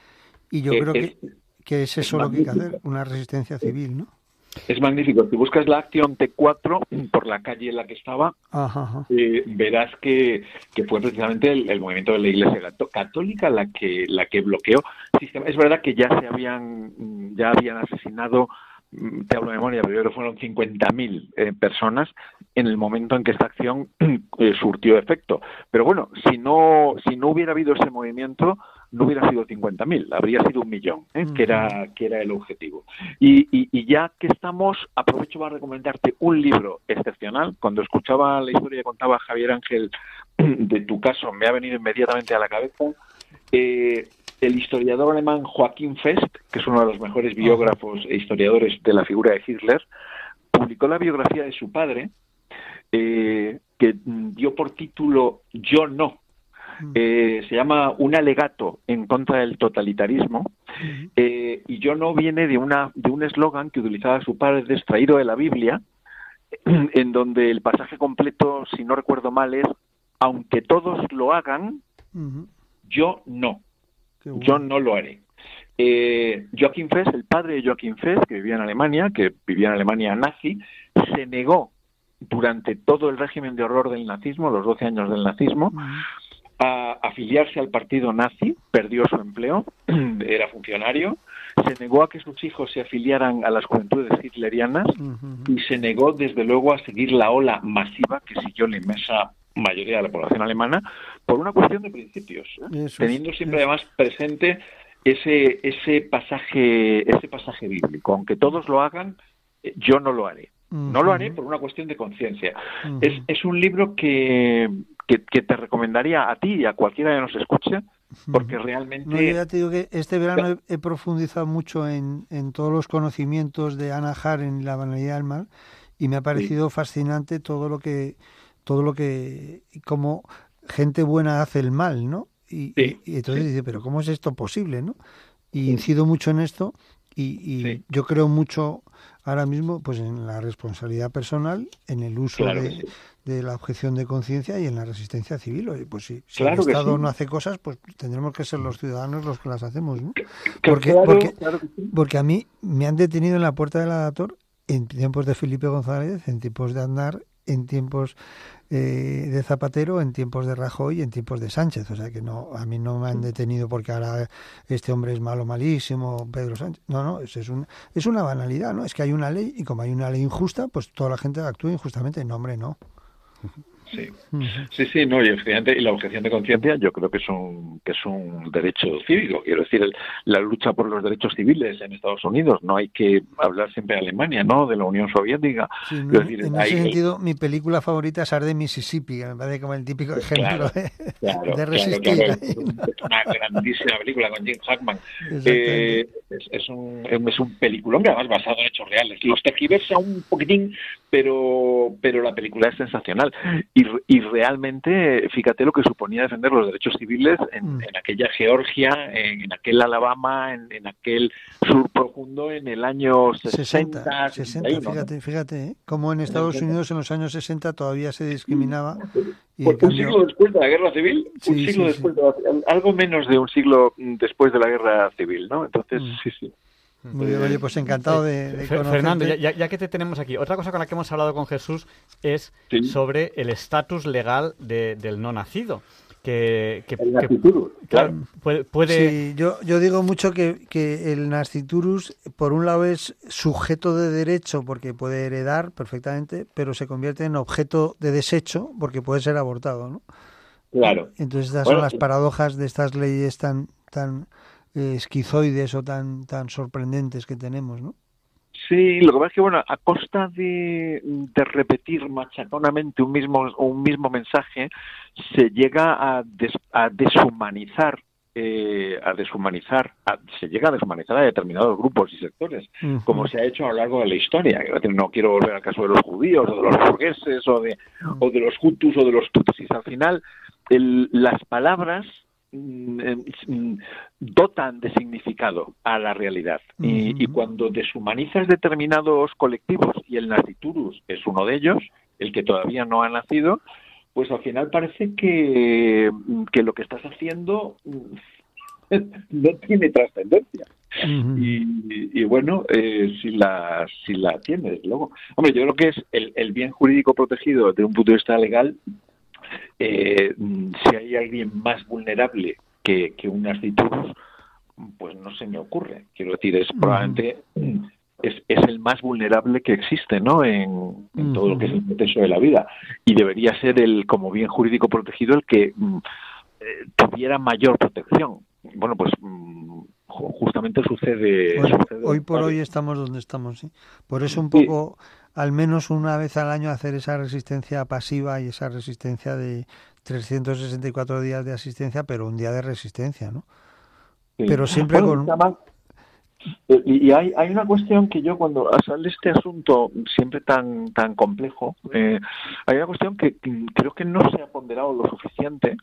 y yo eh, creo que que es eso lo que hay que hacer, una resistencia civil, ¿no? Es magnífico. Si buscas la acción T4 por la calle en la que estaba, eh, verás que, que, fue precisamente el, movimiento de la Iglesia Católica la que la que bloqueó. Es verdad que ya se habían ya habían asesinado mm, te hablo de memoria, que fueron 50.000 eh, personas en el momento en que esta acción eh, surtió efecto. Pero bueno, si no, si no hubiera habido ese movimiento, no hubiera sido 50.000, habría sido un millón, ¿eh? que, era, que era el objetivo. Y, y, ya que estamos, aprovecho para recomendarte un libro excepcional. Cuando escuchaba la historia que contaba Javier Ángel de tu caso, me ha venido inmediatamente a la cabeza eh, el historiador alemán Joaquín Fest, que es uno de los mejores biógrafos e historiadores de la figura de Hitler, publicó la biografía de su padre, eh, que dio por título Yo no, Eh, se llama Un alegato en contra del totalitarismo. Eh, y yo no viene de, una, de un eslogan que utilizaba su padre extraído de la Biblia, en donde el pasaje completo, si no recuerdo mal, es aunque todos lo hagan, yo no. Yo no lo haré. Eh, Joachim Fest, el padre de Joachim Fest, que vivía en Alemania, que vivía en Alemania nazi, se negó durante todo el régimen de horror del nazismo, los 12 años del nazismo, a afiliarse al partido nazi, perdió su empleo, era funcionario, se negó a que sus hijos se afiliaran a las juventudes hitlerianas y se negó desde luego a seguir la ola masiva que siguió la inmensa mayoría de la población alemana por una cuestión de principios, ¿eh? teniendo siempre además presente ese ese pasaje ese pasaje bíblico, aunque todos lo hagan, eh, yo no lo haré. No lo haré por una cuestión de conciencia. es, es un libro que, que, te recomendaría a ti y a cualquiera que nos escuche, porque realmente... No, ya te digo que este verano he, profundizado mucho en, en, todos los conocimientos de Ana Har en La banalidad del mal y me ha parecido fascinante todo lo que... todo lo que... como gente buena hace el mal, ¿no? Y, entonces dice, pero ¿cómo es esto posible, no? Y incido mucho en esto y, yo creo mucho ahora mismo pues en la responsabilidad personal, en el uso de, la objeción de conciencia y en la resistencia civil. Oye, pues si, el Estado no hace cosas, pues tendremos que ser los ciudadanos los que las hacemos. ¿no? Porque, porque, porque a mí me han detenido en la puerta del Adator en tiempos de Felipe González, en tiempos de Andar, en tiempos eh, de Zapatero, en tiempos de Rajoy y en tiempos de Sánchez. O sea que no, a mí no me han detenido porque ahora este hombre es malo, malísimo, Pedro Sánchez. No, no, es, es, un, es una banalidad, ¿no? Es que hay una ley y como hay una ley injusta, pues toda la gente actúa injustamente. No, hombre, no. Sí, sí, sí, no, y y la objeción de conciencia yo creo que es un que es un derecho cívico. Quiero decir, la lucha por los derechos civiles en Estados Unidos. No hay que hablar siempre de Alemania, ¿no? De la Unión Soviética. en ese sentido, mi película favorita es Arde Mississippi, que me parece como el típico ejemplo de, resistir. Es una grandísima película con Jim Hackman. Eh, es, un, es un peliculón que además basado en hechos reales. Los tejiversa un poquitín, pero, pero la película es sensacional. Y, y, realmente, fíjate lo que suponía defender los derechos civiles en, mm. aquella Georgia, en, aquel Alabama, en, aquel sur profundo en el año 60. 60, fíjate, fíjate, ¿eh? como en Estados Unidos en los años 60 todavía se discriminaba. Y un siglo después de la guerra civil, un siglo después, algo menos de un siglo después de la guerra civil, ¿no? Entonces, mm. sí, sí. Muy bien, oye, pues encantado de, Fernando, ya, que te tenemos aquí, otra cosa con la que hemos hablado con Jesús es sobre el estatus legal del no nacido. Que, claro, puede, Sí, yo, yo digo mucho que, que el nasciturus, por un lado, es sujeto de derecho porque puede heredar perfectamente, pero se convierte en objeto de desecho porque puede ser abortado, ¿no? Claro. Entonces, estas son las paradojas de estas leyes tan, tan esquizoides o tan, tan sorprendentes que tenemos, ¿no? Sí, lo que pasa es que, bueno, a costa de, de repetir machaconamente un mismo, un mismo mensaje, se llega a, a deshumanizar eh, a deshumanizar, se llega a deshumanizar a determinados grupos y sectores, como se ha hecho a lo largo de la historia. No quiero volver al caso de los judíos, o de los burgueses, o de, o de los hutus, o de los tutsis. Al final, el, las palabras dotan de significado a la realidad. y, cuando deshumanizas determinados colectivos, y el naciturus es uno de ellos, el que todavía no ha nacido, pues al final parece que, mm, que lo que estás haciendo no tiene trascendencia. y, bueno, eh, si la si la tienes, luego. Hombre, yo creo que es el, el bien jurídico protegido de un punto de vista legal eh, si hay alguien más vulnerable que, que un nasciturus, pues no se me ocurre. Quiero decir, es probablemente es, es, el más vulnerable que existe, ¿no? En, todo lo que es el proceso de la vida y debería ser el como bien jurídico protegido el que mm, eh, tuviera mayor protección. Bueno, pues mm, justamente sucede, hoy, por hoy estamos donde estamos, ¿sí? Por eso un poco al menos una vez al año hacer esa resistencia pasiva y esa resistencia de 364 días de asistencia, pero un día de resistencia, ¿no? Pero siempre con... Eh, y, hay, hay una cuestión que yo cuando sale este asunto siempre tan tan complejo, eh, hay una cuestión que creo que no se ha ponderado lo suficiente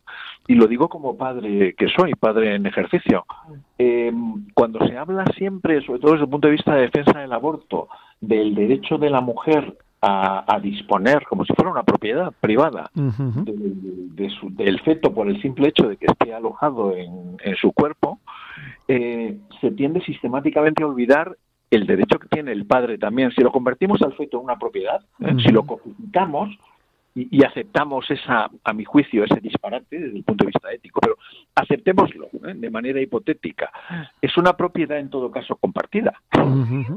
y lo digo como padre que soy, padre en ejercicio. Eh, cuando se habla siempre, sobre todo desde el punto de vista de defensa del aborto, del derecho de la mujer a, disponer, como si fuera una propiedad privada, del feto por el simple hecho de que esté alojado en, su cuerpo, eh, se tiende sistemáticamente a olvidar el derecho que tiene el padre también. Si lo convertimos al feto en una propiedad, ¿eh? si lo codificamos, y, aceptamos esa, a mi juicio, ese disparate desde el punto de vista ético, pero aceptémoslo ¿eh? de manera hipotética. Es una propiedad en todo caso compartida.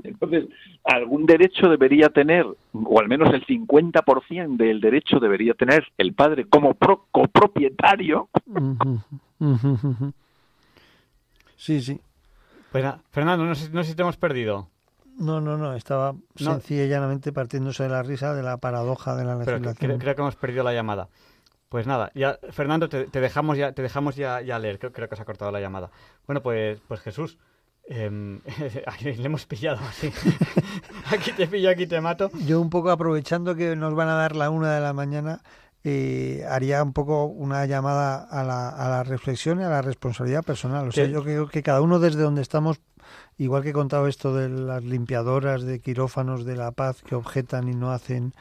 Entonces, algún derecho debería tener, o al menos el 50% del derecho debería tener el padre como copropietario. Sí, sí. Pues, Fernando, no sé, no sé si te hemos perdido. No, no, no, estaba sencilla y llanamente partiéndose de la risa de la paradoja de la legislación. creo, que hemos perdido la llamada. Pues nada, ya Fernando, te, dejamos ya, te dejamos ya, ya leer. Creo, creo, que se ha cortado la llamada. Bueno, pues, pues Jesús, em, le hemos pillado así. aquí te pillo, aquí te mato. Yo un poco aprovechando que nos van a dar la una de la mañana, eh, haría un poco una llamada a la, a la reflexión y a la responsabilidad personal. O sea, yo creo que cada uno desde donde estamos igual que he contado esto de las limpiadoras de quirófanos de la paz que objetan y no hacen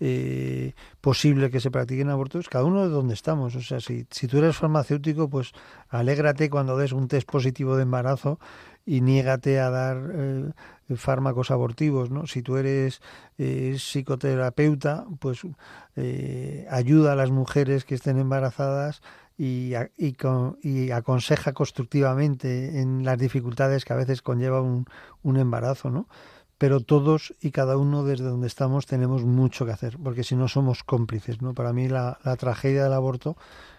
eh, posible que se practiquen abortos, cada uno de donde estamos. O sea, si, si tú eres farmacéutico, pues alégrate cuando des un test positivo de embarazo y niégate a dar eh, fármacos abortivos, ¿no? Si tú eres eh, psicoterapeuta, pues ayuda a las mujeres que estén embarazadas y, y, aconseja constructivamente en las dificultades que a veces conlleva un, un embarazo, ¿no? Pero todos y cada uno desde donde estamos tenemos mucho que hacer, porque si no somos cómplices, ¿no? Para mí la, la tragedia del aborto,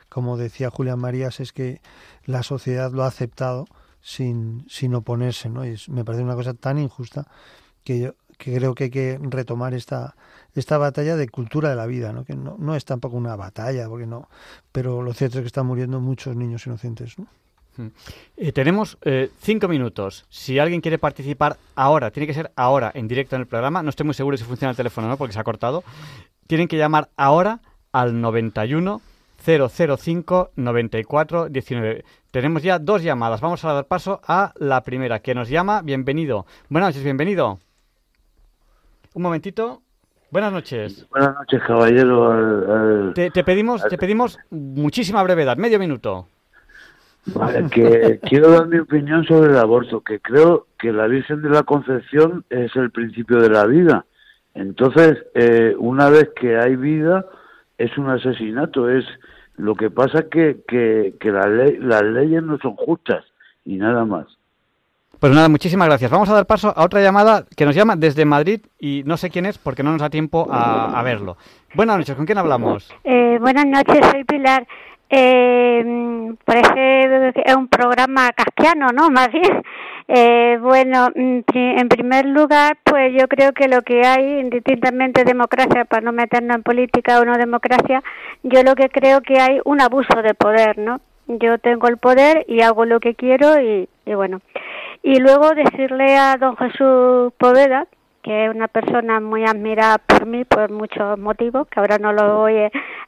como decía Julián Marías, es que la sociedad lo ha aceptado sin, sin oponerse, ¿no? Y me parece una cosa tan injusta que yo que creo que hay que retomar esta, esta batalla de cultura de la vida, ¿no? que no, no es tampoco una batalla, porque no, pero lo cierto es que están muriendo muchos niños inocentes. ¿no? Mm. Eh, tenemos eh, cinco minutos. Si alguien quiere participar ahora, tiene que ser ahora, en directo en el programa. No estoy muy seguro si funciona el teléfono no, porque se ha cortado. Tienen que llamar ahora al 91 005 94 19. Tenemos ya dos llamadas. Vamos a dar paso a la primera, que nos llama. Bienvenido. Buenas noches, bienvenido. Un momentito. Buenas noches. Buenas noches, caballero. te, pedimos, te pedimos muchísima brevedad, medio minuto. Vale, que quiero dar mi opinión sobre el aborto, que creo que la Virgen de la Concepción es el principio de la vida. Entonces, eh, una vez que hay vida, es un asesinato. Es lo que pasa que que, que las leyes no son justas y nada más. Pues nada, muchísimas gracias. Vamos a dar paso a otra llamada que nos llama desde Madrid y no sé quién es porque no nos da tiempo a, verlo. Buenas noches, ¿con quién hablamos? Eh, buenas noches, soy Pilar. Eh, parece que es un programa casquiano, ¿no? Más bien. Eh, bueno, mm, en primer lugar, pues yo creo que lo que hay, indistintamente democracia, para no meternos en política o no democracia, yo lo que creo que hay un abuso de poder, ¿no? Yo tengo el poder y hago lo que quiero y, y bueno. Y luego decirle a don Jesús Poveda, que es una persona muy admirada por mí por muchos motivos, que ahora no lo voy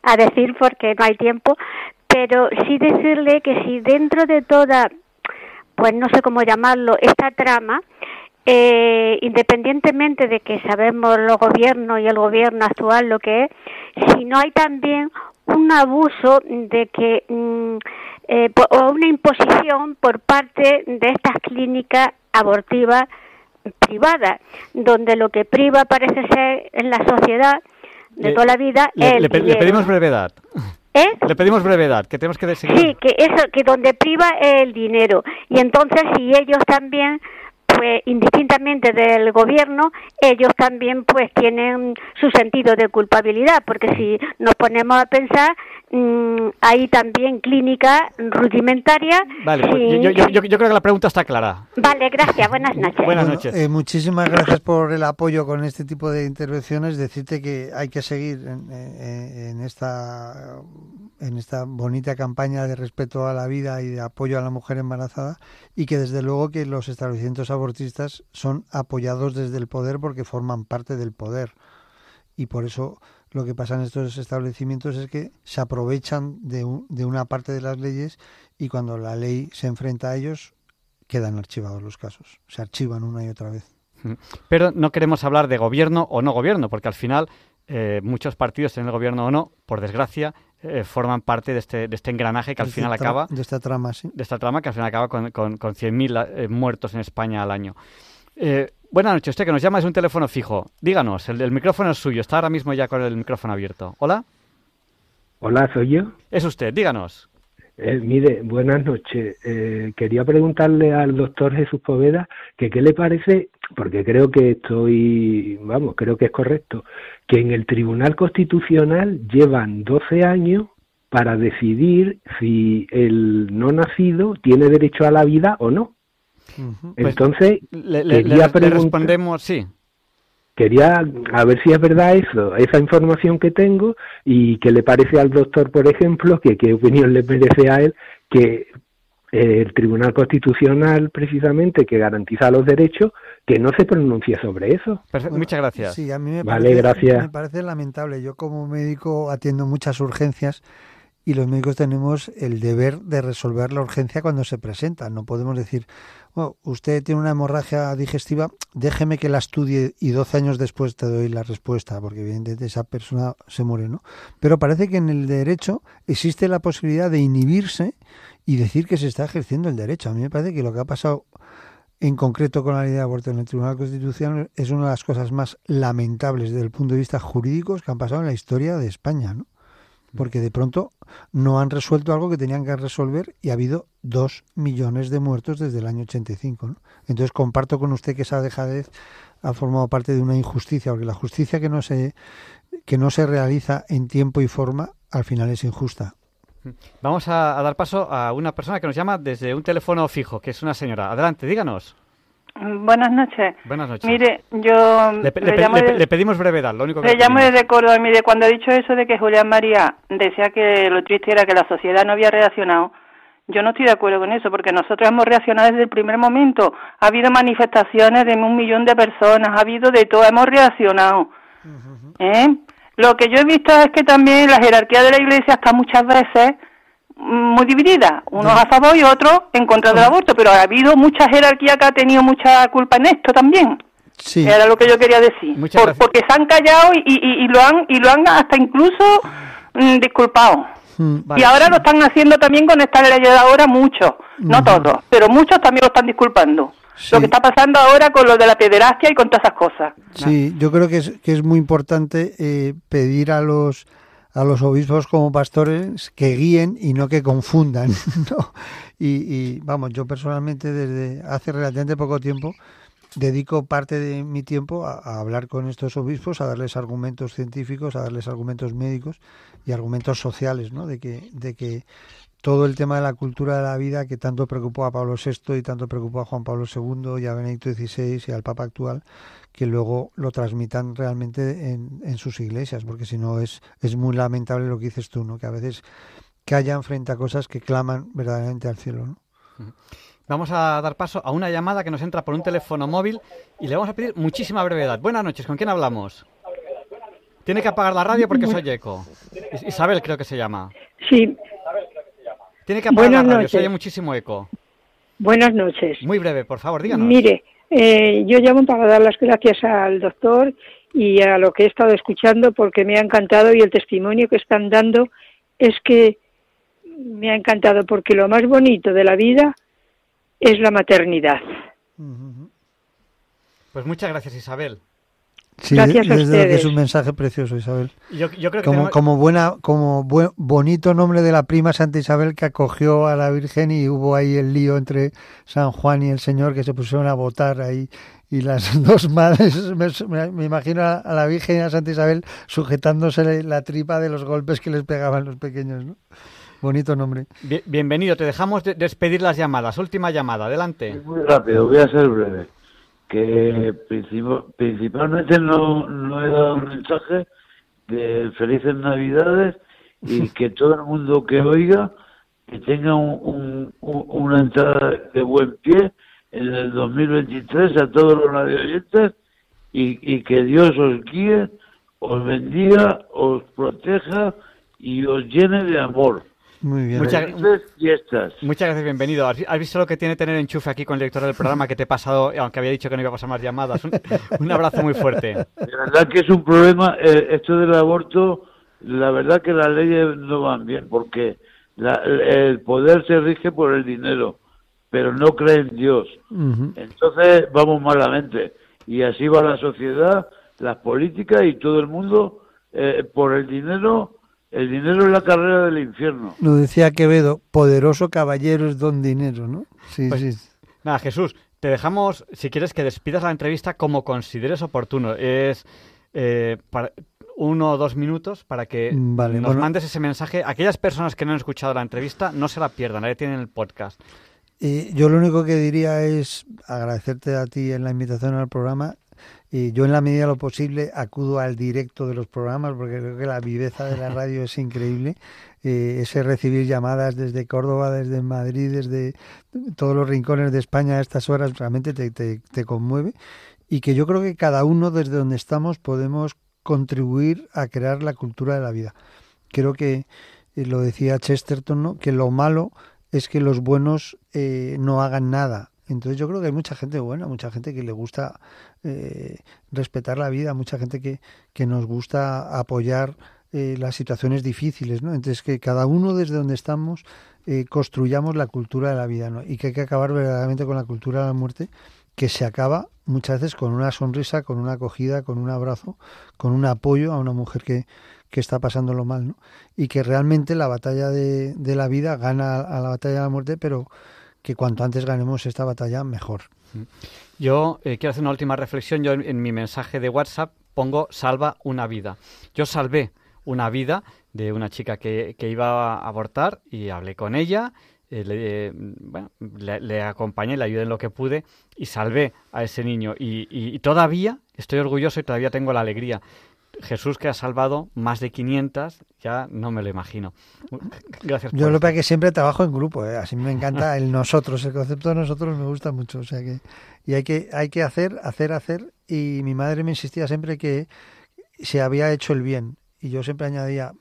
a decir porque no hay tiempo, pero sí decirle que si dentro de toda, pues no sé cómo llamarlo, esta trama, eh, independientemente de que sabemos los gobiernos y el gobierno actual lo que es, si no hay también un abuso de que mm, eh, o una imposición por parte de estas clínicas abortivas privadas, donde lo que priva parece ser en la sociedad de toda la vida le, le, pedimos brevedad. ¿Eh? Le pedimos brevedad, que tenemos que decidir. Sí, que eso, que donde priva el dinero. Y entonces, si ellos también pues indistintamente del gobierno, ellos también pues tienen su sentido de culpabilidad, porque si nos ponemos a pensar, mmm, hay también clínica rudimentaria. Vale, pues yo, creo que la pregunta está clara. Vale, gracias, buenas noches. Buenas noches. Eh, muchísimas gracias por el apoyo con este tipo de intervenciones. Decirte que hay que seguir en, en esta en esta bonita campaña de respeto a la vida y de apoyo a la mujer embarazada y que desde luego que los establecimientos abortivos deportistas son apoyados desde el poder porque forman parte del poder. Y por eso lo que pasa en estos establecimientos es que se aprovechan de, de una parte de las leyes y cuando la ley se enfrenta a ellos quedan archivados los casos. Se archivan una y otra vez. Pero no queremos hablar de gobierno o no gobierno, porque al final eh, muchos partidos en el gobierno o no, por desgracia, eh, forman parte de este, de este engranaje que al final acaba... De esta trama, sí. De esta trama que al final acaba con, con, con 100.000 eh, muertos en España al año. buenas noches, usted que nos llama es un teléfono fijo. Díganos, el, el, micrófono es suyo, está ahora mismo ya con el micrófono abierto. ¿Hola? Hola, ¿soy yo? Es usted, díganos. Eh, mire, buenas noches. Eh, quería preguntarle al doctor Jesús Poveda que qué le parece, porque creo que estoy, vamos, creo que es correcto, que en el Tribunal Constitucional llevan 12 años para decidir si el no nacido tiene derecho a la vida o no. Entonces, pues, le, le, le, le respondemos, sí quería a ver si es verdad eso, esa información que tengo y qué le parece al doctor, por ejemplo, que qué opinión le merece a él que eh, el Tribunal Constitucional, precisamente, que garantiza los derechos, que no se pronuncie sobre eso. Perfecto, muchas gracias. Sí, a mí me, vale, parece, me parece lamentable. Yo como médico atiendo muchas urgencias y los médicos tenemos el deber de resolver la urgencia cuando se presenta. No podemos decir, bueno, usted tiene una hemorragia digestiva, déjeme que la estudie y 12 años después te doy la respuesta, porque evidentemente esa persona se muere, ¿no? Pero parece que en el derecho existe la posibilidad de inhibirse y decir que se está ejerciendo el derecho. A mí me parece que lo que ha pasado en concreto con la ley de aborto en el Tribunal Constitucional es una de las cosas más lamentables desde el punto de vista jurídico que han pasado en la historia de España, ¿no? Porque de pronto no han resuelto algo que tenían que resolver y ha habido dos millones de muertos desde el año 85. ¿no? Entonces comparto con usted que esa dejadez ha formado parte de una injusticia, porque la justicia que no se que no se realiza en tiempo y forma al final es injusta. Vamos a, a dar paso a una persona que nos llama desde un teléfono fijo, que es una señora. Adelante, díganos. Buenas noches. Buenas noches. Mire, yo le, le, le, de, le pedimos brevedad, lo único que le llamo desde Córdoba. Mire, cuando ha dicho eso de que Julián María decía que lo triste era que la sociedad no había reaccionado, yo no estoy de acuerdo con eso, porque nosotros hemos reaccionado desde el primer momento. Ha habido manifestaciones de un millón de personas, ha habido de todo, hemos reaccionado. ¿Eh? Lo que yo he visto es que también la jerarquía de la Iglesia está muchas veces muy dividida, unos a favor y otros en contra del aborto, pero ha habido mucha jerarquía que ha tenido mucha culpa en esto también. Sí. Era lo que yo quería decir. Por, porque se han callado y, y, y, lo han y lo han hasta incluso mm, disculpado. Mm, vale. Y ahora lo están haciendo también con esta ley de ahora muchos, no uh -huh. todos, pero muchos también lo están disculpando. Sí. Lo que está pasando ahora con lo de la pederastia y con todas esas cosas. Sí, yo creo que es, que es muy importante eh, pedir a los a los obispos como pastores que guíen y no que confundan. ¿no? Y, y, vamos, yo personalmente desde hace relativamente poco tiempo dedico parte de mi tiempo a, a, hablar con estos obispos, a darles argumentos científicos, a darles argumentos médicos y argumentos sociales, ¿no? De que, de que todo el tema de la cultura de la vida que tanto preocupó a Pablo VI y tanto preocupó a Juan Pablo II y a Benedicto XVI y al Papa actual, que luego lo transmitan realmente en, en sus iglesias, porque si no es, es muy lamentable lo que dices tú, ¿no? que a veces callan frente a cosas que claman verdaderamente al cielo. ¿no? Vamos a dar paso a una llamada que nos entra por un teléfono móvil y le vamos a pedir muchísima brevedad. Buenas noches, ¿con quién hablamos? Tiene que apagar la radio porque soy eco. Isabel creo que se llama. Sí. Tiene que apagar Buenas la radio, noches. se oye muchísimo eco. Buenas noches. Muy breve, por favor, díganos. Mire, eh, yo llamo para dar las gracias al doctor y a lo que he estado escuchando porque me ha encantado y el testimonio que están dando es que me ha encantado porque lo más bonito de la vida es la maternidad. Pues muchas gracias, Isabel. Sí, Gracias a desde que es un mensaje precioso, Isabel. Yo, yo creo que como, tenemos... como buena, como buen, bonito nombre de la prima Santa Isabel que acogió a la Virgen y hubo ahí el lío entre San Juan y el Señor que se pusieron a votar ahí y las dos madres, me, me imagino a, a, la Virgen y a Santa Isabel sujetándose la tripa de los golpes que les pegaban los pequeños, ¿no? Bonito nombre. Bien, bienvenido, te dejamos de despedir las llamadas. Última llamada, adelante. Muy rápido, voy a ser breve que principalmente no, no he dado un mensaje de felices navidades y que todo el mundo que oiga que tenga un, un, una entrada de buen pie en el 2023 a todos los radioyentes y, y que Dios os guíe, os bendiga, os proteja y os llene de amor. Muy bien. Muchas- fiestas. Muchas gracias, bienvenido. ¿Has visto lo que tiene tener enchufe aquí con el director del programa que te he pasado, aunque había dicho que no iba a pasar más llamadas? Un, un abrazo muy fuerte. De verdad que es un problema, eh, esto del aborto, la verdad que las leyes no van bien, porque la- el poder se rige por el dinero, pero no cree en Dios. Entonces vamos malamente. Y así va la sociedad, las políticas y todo el mundo eh, por el dinero. El dinero es la carrera del infierno. Lo decía Quevedo, poderoso caballero es don dinero, ¿no? Sí, Pues- sí. Nada, Jesús, te dejamos, si quieres, que despidas la entrevista como consideres oportuno. Es eh, para uno o dos minutos para que Vale, nos bueno. mandes ese mensaje. Aquellas personas que no han escuchado la entrevista, no se la pierdan, ahí tienen el podcast. Eh, yo lo único que diría es agradecerte a ti en la invitación al programa. Y yo en la medida de lo posible acudo al directo de los programas porque creo que la viveza de la radio es increíble. Eh, ese recibir llamadas desde Córdoba, desde Madrid, desde todos los rincones de España a estas horas realmente te, te, te conmueve. Y que yo creo que cada uno desde donde estamos podemos contribuir a crear la cultura de la vida. Creo que eh, lo decía Chesterton, ¿no? que lo malo es que los buenos eh, no hagan nada. Entonces yo creo que hay mucha gente buena, mucha gente que le gusta eh, respetar la vida, mucha gente que, que nos gusta apoyar eh, las situaciones difíciles, ¿no? Entonces que cada uno desde donde estamos eh, construyamos la cultura de la vida, ¿no? Y que hay que acabar verdaderamente con la cultura de la muerte, que se acaba muchas veces con una sonrisa, con una acogida, con un abrazo, con un apoyo a una mujer que, que está pasándolo mal, ¿no? Y que realmente la batalla de, de la vida gana a la batalla de la muerte, pero que cuanto antes ganemos esta batalla, mejor. Yo eh, quiero hacer una última reflexión. Yo en, mi mensaje de WhatsApp pongo salva una vida. Yo salvé una vida de una chica que, que iba a abortar y hablé con ella, eh, le, bueno, le, le acompañé, le ayudé en lo que pude y salvé a ese niño. Y- y todavía estoy orgulloso y todavía tengo la alegría. Jesús que ha salvado más de 500, ya no me lo imagino. Gracias por Yo lo que siempre trabajo en grupo, ¿eh? así me encanta el nosotros, el concepto de nosotros me gusta mucho, o sea que y hay que hay que hacer, hacer, hacer y mi madre me insistía siempre que se había hecho el bien y yo siempre añadía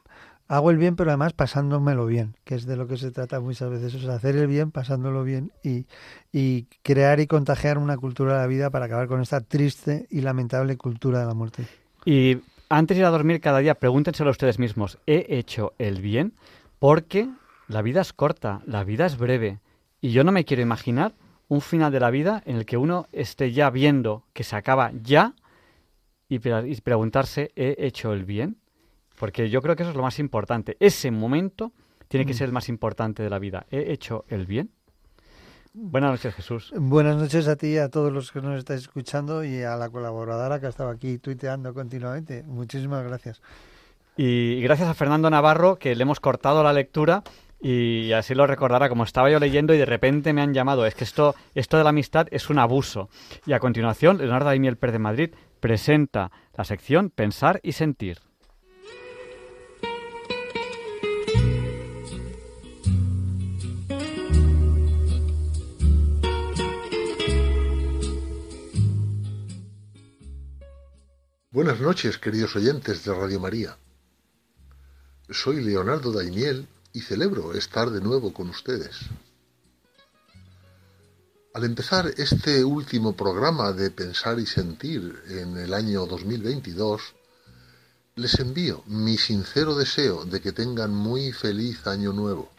hago el bien pero además pasándomelo bien, que es de lo que se trata muchas veces, o sea, hacer el bien pasándolo bien y, y crear y contagiar una cultura de la vida para acabar con esta triste y lamentable cultura de la muerte. Y antes de ir a dormir cada día, pregúntenselo a ustedes mismos. ¿He hecho el bien? Porque la vida es corta, la vida es breve. Y yo no me quiero imaginar un final de la vida en el que uno esté ya viendo que se acaba ya y, pre- y preguntarse, ¿he hecho el bien? Porque yo creo que eso es lo más importante. Ese momento tiene que ser el más importante de la vida. ¿He hecho el bien? Buenas noches, Jesús. Buenas noches a ti y a todos los que nos estáis escuchando y a la colaboradora que ha estado aquí tuiteando continuamente. Muchísimas gracias. Y gracias a Fernando Navarro, que le hemos cortado la lectura y así lo recordará, como estaba yo leyendo y de repente me han llamado. Es que esto, esto de la amistad es un abuso. Y a continuación, Leonardo Daimiel Pérez de Madrid presenta la sección Pensar y Sentir. Buenas noches, queridos oyentes de Radio María. Soy Leonardo Daimiel y celebro estar de nuevo con ustedes. Al empezar este último programa de Pensar y Sentir en el año 2022, les envío mi sincero deseo de que tengan muy feliz año nuevo.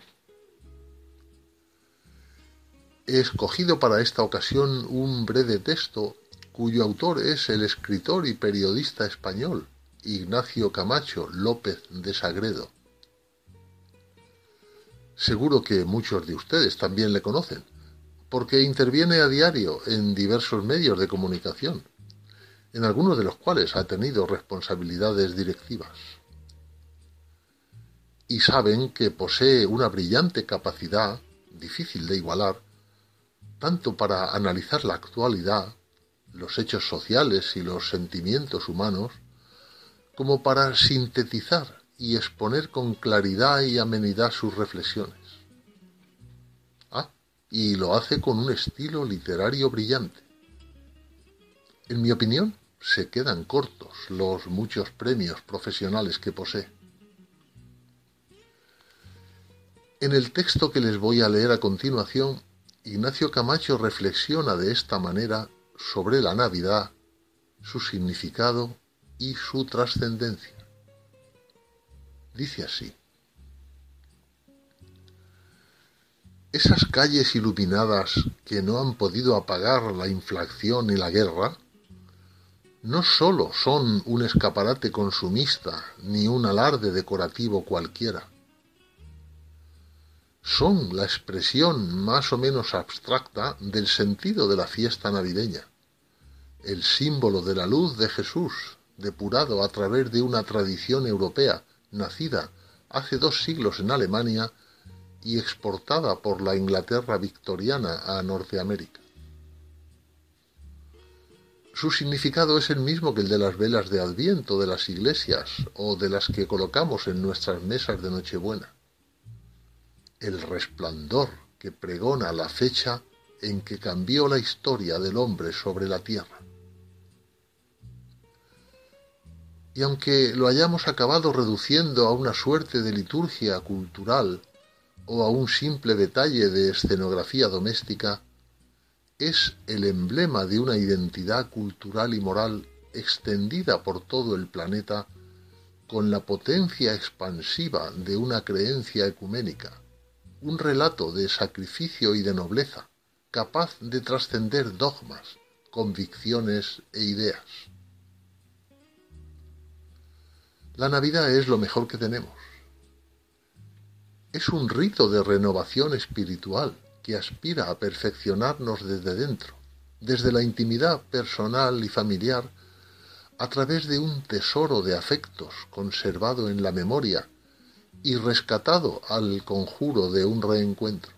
He escogido para esta ocasión un breve texto cuyo autor es el escritor y periodista español Ignacio Camacho López de Sagredo. Seguro que muchos de ustedes también le conocen, porque interviene a diario en diversos medios de comunicación, en algunos de los cuales ha tenido responsabilidades directivas. Y saben que posee una brillante capacidad, difícil de igualar, tanto para analizar la actualidad, los hechos sociales y los sentimientos humanos, como para sintetizar y exponer con claridad y amenidad sus reflexiones. Ah, y lo hace con un estilo literario brillante. En mi opinión, se quedan cortos los muchos premios profesionales que posee. En el texto que les voy a leer a continuación, Ignacio Camacho reflexiona de esta manera sobre la Navidad, su significado y su trascendencia. Dice así. Esas calles iluminadas que no han podido apagar la inflación y la guerra, no sólo son un escaparate consumista ni un alarde decorativo cualquiera, son la expresión más o menos abstracta del sentido de la fiesta navideña, el símbolo de la luz de Jesús, depurado a través de una tradición europea nacida hace dos siglos en Alemania y exportada por la Inglaterra victoriana a Norteamérica. Su significado es el mismo que el de las velas de Adviento de las iglesias o de las que colocamos en nuestras mesas de Nochebuena. El resplandor que pregona la fecha en que cambió la historia del hombre sobre la tierra. Y aunque lo hayamos acabado reduciendo a una suerte de liturgia cultural o a un simple detalle de escenografía doméstica, es el emblema de una identidad cultural y moral extendida por todo el planeta con la potencia expansiva de una creencia ecuménica, un relato de sacrificio y de nobleza, capaz de trascender dogmas, convicciones e ideas. La Navidad es lo mejor que tenemos. Es un rito de renovación espiritual que aspira a perfeccionarnos desde dentro, desde la intimidad personal y familiar, a través de un tesoro de afectos conservado en la memoria y rescatado al conjuro de un reencuentro.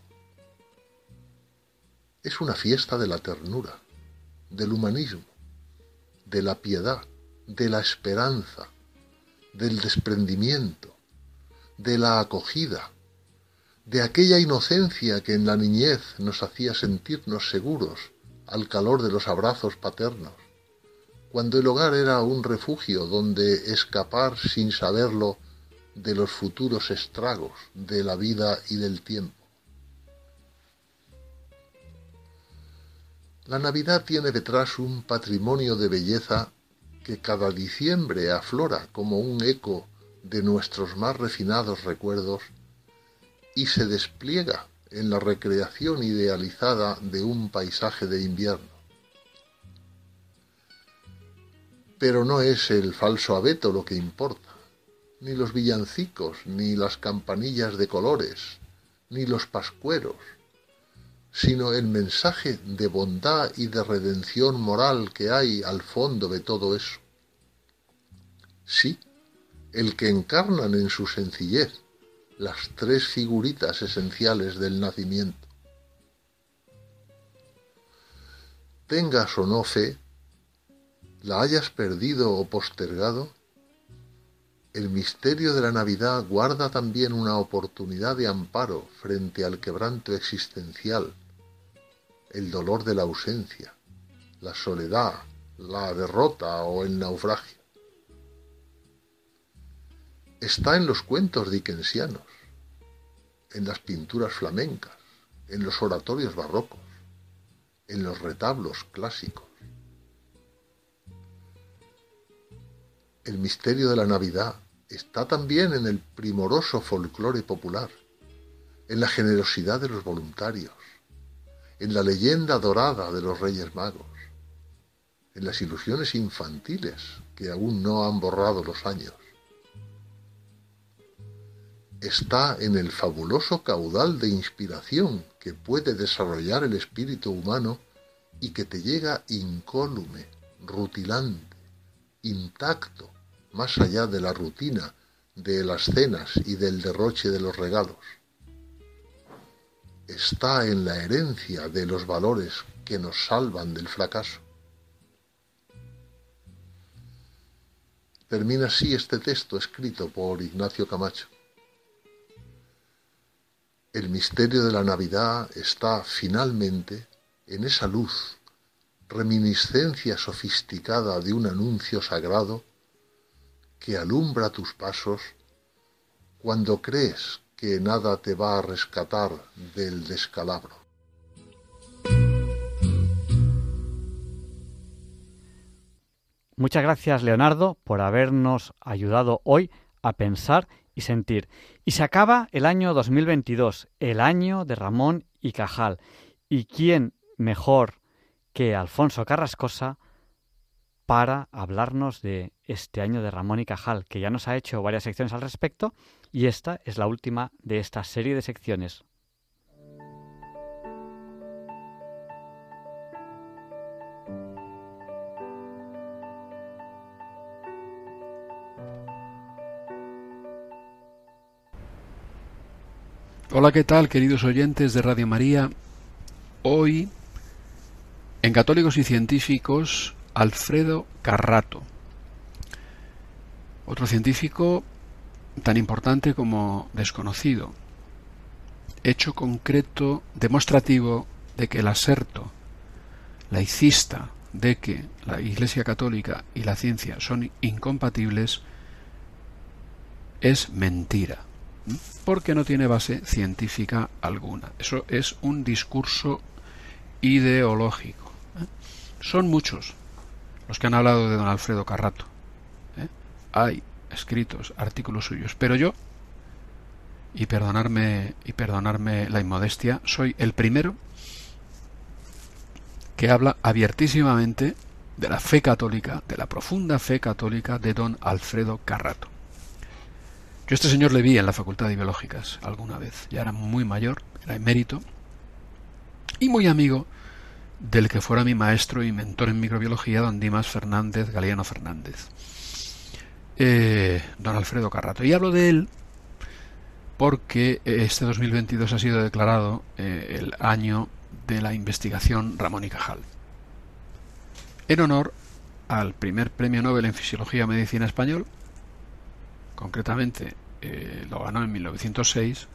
Es una fiesta de la ternura, del humanismo, de la piedad, de la esperanza, del desprendimiento, de la acogida, de aquella inocencia que en la niñez nos hacía sentirnos seguros al calor de los abrazos paternos, cuando el hogar era un refugio donde escapar sin saberlo de los futuros estragos de la vida y del tiempo. La Navidad tiene detrás un patrimonio de belleza que cada diciembre aflora como un eco de nuestros más refinados recuerdos y se despliega en la recreación idealizada de un paisaje de invierno. Pero no es el falso abeto lo que importa, ni los villancicos, ni las campanillas de colores, ni los pascueros, sino el mensaje de bondad y de redención moral que hay al fondo de todo eso. Sí, el que encarnan en su sencillez las tres figuritas esenciales del nacimiento. Tengas o no fe, la hayas perdido o postergado, el misterio de la Navidad guarda también una oportunidad de amparo frente al quebranto existencial, el dolor de la ausencia, la soledad, la derrota o el naufragio está en los cuentos dickensianos, en las pinturas flamencas, en los oratorios barrocos, en los retablos clásicos. El misterio de la Navidad está también en el primoroso folclore popular, en la generosidad de los voluntarios, en la leyenda dorada de los Reyes Magos, en las ilusiones infantiles que aún no han borrado los años está en el fabuloso caudal de inspiración que puede desarrollar el espíritu humano y que te llega incólume, rutilante, intacto, más allá de la rutina de las cenas y del derroche de los regalos. Está en la herencia de los valores que nos salvan del fracaso. Termina así este texto escrito por Ignacio Camacho. El misterio de la Navidad está finalmente en esa luz, reminiscencia sofisticada de un anuncio sagrado que alumbra tus pasos cuando crees que nada te va a rescatar del descalabro. Muchas gracias, Leonardo, por habernos ayudado hoy a pensar y sentir. Y se acaba el año 2022, el año de Ramón y Cajal. ¿Y quién mejor que Alfonso Carrascosa para hablarnos de este año de Ramón y Cajal, que ya nos ha hecho varias secciones al respecto y esta es la última de esta serie de secciones. Hola, ¿qué tal, queridos oyentes de Radio María? Hoy, en Católicos y Científicos, Alfredo Carrato. Otro científico tan importante como desconocido. Hecho concreto demostrativo de que el aserto laicista de que la Iglesia Católica y la ciencia son incompatibles es mentira porque no tiene base científica alguna. Eso es un discurso ideológico. ¿eh? Son muchos los que han hablado de don Alfredo Carrato. ¿eh? Hay escritos, artículos suyos, pero yo, y perdonarme, y perdonarme la inmodestia, soy el primero que habla abiertísimamente de la fe católica, de la profunda fe católica de don Alfredo Carrato. Yo este señor le vi en la Facultad de Biológicas alguna vez. Ya era muy mayor, era emérito y muy amigo del que fuera mi maestro y mentor en microbiología, don Dimas Fernández, Galeano Fernández. Eh, don Alfredo Carrato. Y hablo de él porque este 2022 ha sido declarado eh, el año de la investigación Ramón y Cajal. En honor al primer premio Nobel en Fisiología y Medicina Español, concretamente eh, lo ganó en 1906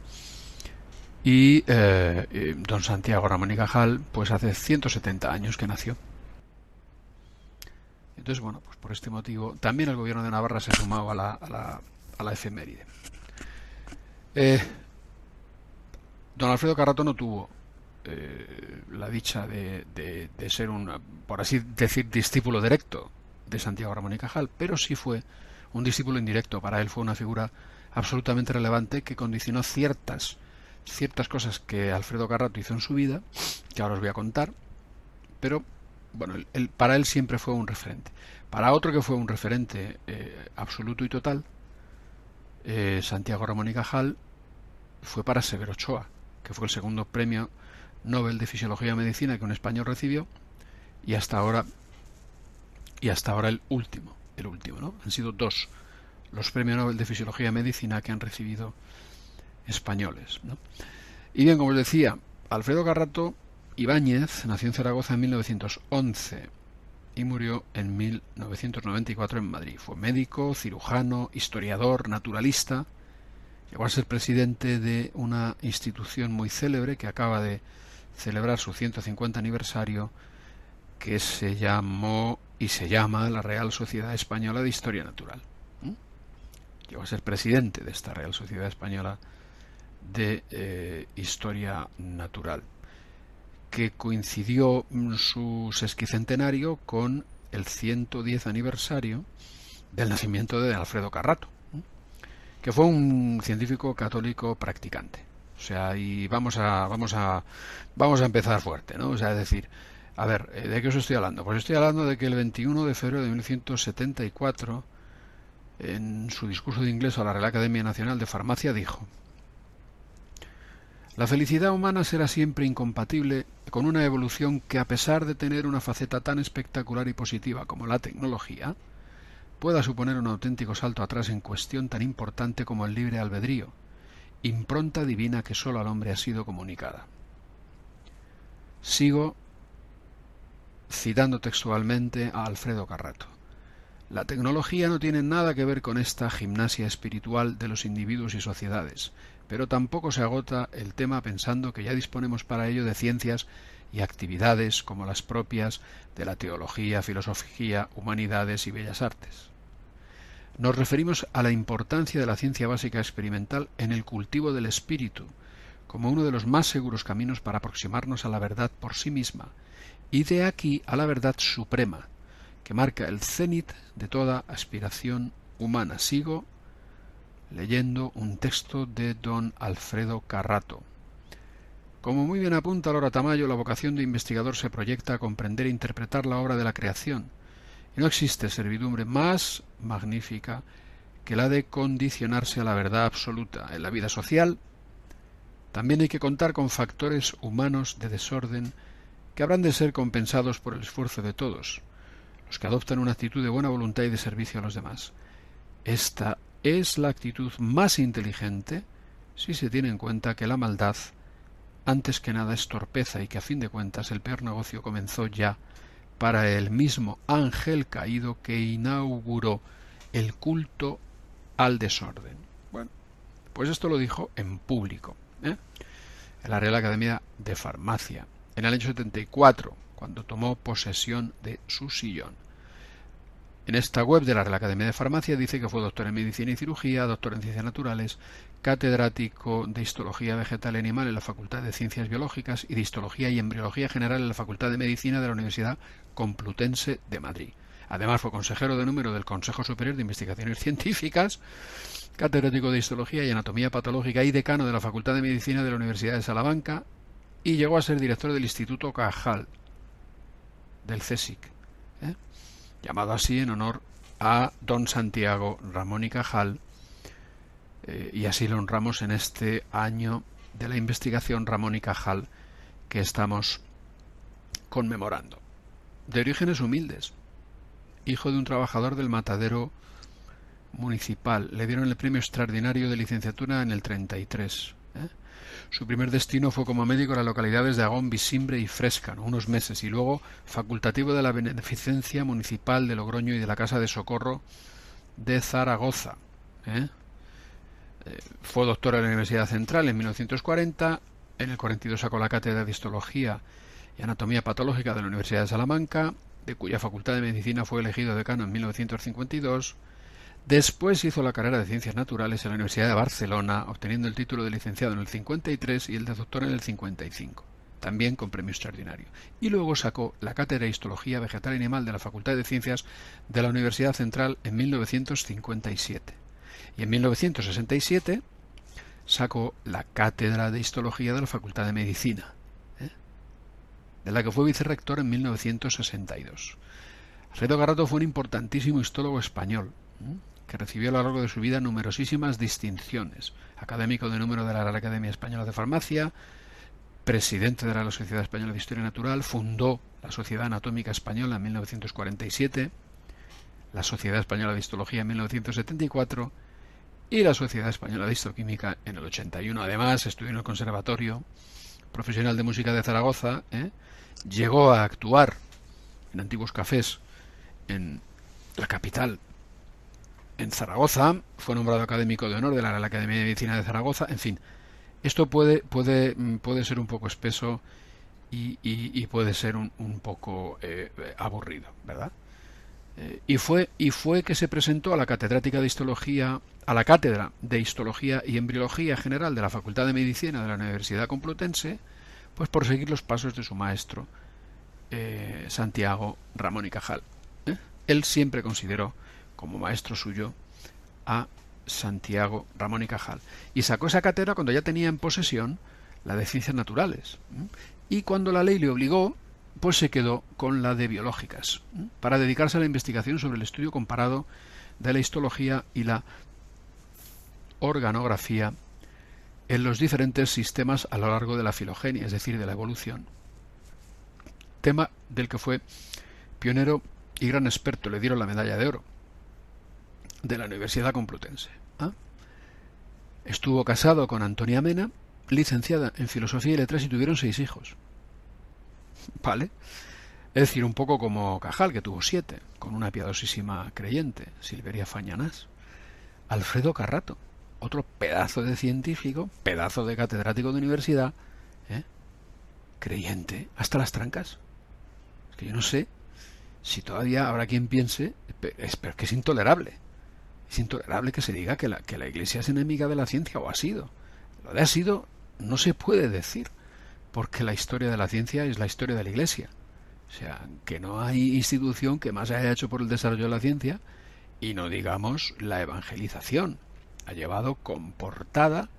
y eh, eh, don Santiago Ramón y Cajal pues hace 170 años que nació. Entonces, bueno, pues por este motivo también el gobierno de Navarra se ha sumado a la, a la, a la efeméride. don Alfredo Carrato no tuvo la dicha de, de, de, ser un, por así decir, discípulo directo de Santiago Ramón y Cajal, pero sí fue un discípulo indirecto. Para él fue una figura absolutamente relevante que condicionó ciertas, ciertas cosas que Alfredo Carrato hizo en su vida, que ahora os voy a contar, pero bueno, para él siempre fue un referente. Para otro que fue un referente eh, absoluto y total, eh, Santiago Ramón y Cajal, fue para Severo Ochoa, que fue el segundo premio Nobel de Fisiología y Medicina que un español recibió, y hasta ahora, y hasta ahora el último el último, ¿no? Han sido dos los premios Nobel de Fisiología y Medicina que han recibido españoles. Y bien, como os decía, Alfredo Carrato Ibáñez nació en Zaragoza en 1911 y murió en 1994 en Madrid. Fue médico, cirujano, historiador, naturalista. Llegó a ser presidente de una institución muy célebre que acaba de celebrar su 150 aniversario que se llamó y se llama la Real Sociedad Española de Historia Natural. Llegó a ser presidente de esta Real Sociedad Española de eh, Historia Natural, que coincidió su sesquicentenario con el 110 aniversario del nacimiento de Alfredo Carrato, que fue un científico católico practicante. O sea, y vamos a vamos a vamos a empezar fuerte, ¿no? O sea, es decir, a ver, eh, ¿de qué os estoy hablando? Pues estoy hablando de que el 21 de febrero de 1974, en su discurso de inglés a la Real Academia Nacional de Farmacia, dijo, La felicidad humana será siempre incompatible con una evolución que, a pesar de tener una faceta tan espectacular y positiva como la tecnología, pueda suponer un auténtico salto atrás en cuestión tan importante como el libre albedrío, impronta divina que sólo al hombre ha sido comunicada. Sigo citando textualmente a Alfredo Carrato. La tecnología no tiene nada que ver con esta gimnasia espiritual de los individuos y sociedades, pero tampoco se agota el tema pensando que ya disponemos para ello de ciencias y actividades como las propias de la teología, filosofía, humanidades y bellas artes. Nos referimos a la importancia de la ciencia básica experimental en el cultivo del espíritu, como uno de los más seguros caminos para aproximarnos a la verdad por sí misma, y de aquí a la verdad suprema, que marca el cenit de toda aspiración humana. Sigo leyendo un texto de don Alfredo Carrato. Como muy bien apunta Laura Tamayo, la vocación de investigador se proyecta a comprender e interpretar la obra de la creación, y no existe servidumbre más magnífica que la de condicionarse a la verdad absoluta. En la vida social también hay que contar con factores humanos de desorden que habrán de ser compensados por el esfuerzo de todos, los que adoptan una actitud de buena voluntad y de servicio a los demás. Esta es la actitud más inteligente si se tiene en cuenta que la maldad, antes que nada, es torpeza y que a fin de cuentas el peor negocio comenzó ya para el mismo ángel caído que inauguró el culto al desorden. Bueno, pues esto lo dijo en público, ¿eh? en la Real Academia de Farmacia, en el año 74, cuando tomó posesión de su sillón. En esta web de la Real Academia de Farmacia dice que fue doctor en Medicina y Cirugía, doctor en Ciencias Naturales, catedrático de Histología Vegetal y Animal en la Facultad de Ciencias Biológicas y de Histología y Embriología General en la Facultad de Medicina de la Universidad Complutense de Madrid. Además fue consejero de número del Consejo Superior de Investigaciones Científicas, catedrático de Histología y Anatomía Patológica y decano de la Facultad de Medicina de la Universidad de Salamanca y llegó a ser director del Instituto Cajal del CSIC, ¿eh? Llamado así en honor a don Santiago Ramón y Cajal, eh, y así lo honramos en este año de la investigación Ramón y Cajal que estamos conmemorando. De orígenes humildes, hijo de un trabajador del matadero municipal, le dieron el premio extraordinario de licenciatura en el 33. ¿eh? Su primer destino fue como médico en las localidades de Agón, Visimbre y Frescano, unos meses, y luego facultativo de la Beneficencia Municipal de Logroño y de la Casa de Socorro de Zaragoza. ¿eh? Eh, fue doctor en la Universidad Central en 1940, en el 42 sacó la cátedra de Histología y Anatomía Patológica de la Universidad de Salamanca, de cuya Facultad de Medicina fue elegido decano en 1952. Después hizo la carrera de Ciencias Naturales en la Universidad de Barcelona, obteniendo el título de licenciado en el 53 y el de doctor en el 55, también con premio extraordinario. Y luego sacó la cátedra de Histología Vegetal y Animal de la Facultad de Ciencias de la Universidad Central en 1957 y en 1967 sacó la cátedra de histología de la Facultad de Medicina, ¿eh? de la que fue vicerrector en 1962. Alfredo Garrato fue un importantísimo histólogo español, ¿eh? Que recibió a lo largo de su vida numerosísimas distinciones. Académico de número de la Real Academia Española de Farmacia, presidente de la Sociedad Española de Historia Natural, fundó la Sociedad Anatómica Española en 1947, la Sociedad Española de Histología en 1974 y la Sociedad Española de Histoquímica en el 81. Además, estudió en el Conservatorio Profesional de Música de Zaragoza, ¿eh? llegó a actuar en antiguos cafés en la capital, en Zaragoza, fue nombrado académico de honor de la Real Academia de Medicina de Zaragoza, en fin, esto puede, puede, mm, puede ser un poco espeso y, puede ser un, un poco eh, aburrido, ¿verdad? Eh, y, fue, y fue que se presentó a la catedrática de histología, a la cátedra de histología y embriología general de la Facultad de Medicina de la Universidad Complutense, pues por seguir los pasos de su maestro, eh, Santiago Ramón y Cajal. Él siempre consideró como maestro suyo a Santiago Ramón y Cajal. Y sacó esa cátedra cuando ya tenía en posesión la de ciencias naturales. Y cuando la ley le obligó, pues se quedó con la de biológicas, para dedicarse a la investigación sobre el estudio comparado de la histología y la organografía en los diferentes sistemas a lo largo de la filogenia, es decir, de la evolución. Tema del que fue pionero y gran experto, le dieron la medalla de oro de la Universidad Complutense. ¿ah? Estuvo casado con Antonia Mena, licenciada en Filosofía y Letras y tuvieron seis hijos. ¿Vale? Es decir, un poco como Cajal, que tuvo siete, con una piadosísima creyente, Silveria Fañanás. Alfredo Carrato, otro pedazo de científico, pedazo de catedrático de universidad, ¿eh? creyente, hasta las trancas. Es que yo no sé si todavía habrá quien piense, es, que es intolerable. Es intolerable que se diga que la, que la Iglesia es enemiga de la ciencia, o ha sido. Lo de ha sido no se puede decir, porque la historia de la ciencia es la historia de la Iglesia. O sea, que no hay institución que más haya hecho por el desarrollo de la ciencia y no digamos la evangelización. Ha llevado con portada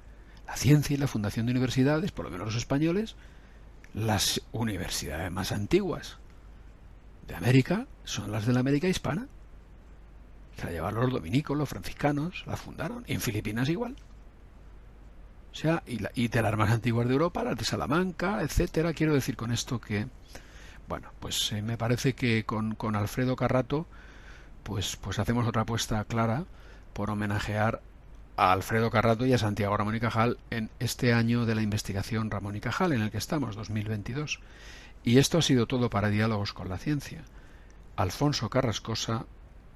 la ciencia y la fundación de universidades, por lo menos los españoles, las universidades más antiguas de América son las de la América hispana. La llevaron los dominicos, los franciscanos, la fundaron. Y en Filipinas igual. O sea, y, y de las más antiguas de Europa, las de Salamanca, etcétera. Quiero decir con esto que bueno, pues eh, me parece que con, con, Alfredo Carrato, pues, pues hacemos otra apuesta clara por homenajear a Alfredo Carrato y a Santiago Ramón y Cajal en este año de la investigación Ramón y Cajal, en el que estamos, 2022. Y esto ha sido todo para Diálogos con la Ciencia. Alfonso Carrascosa,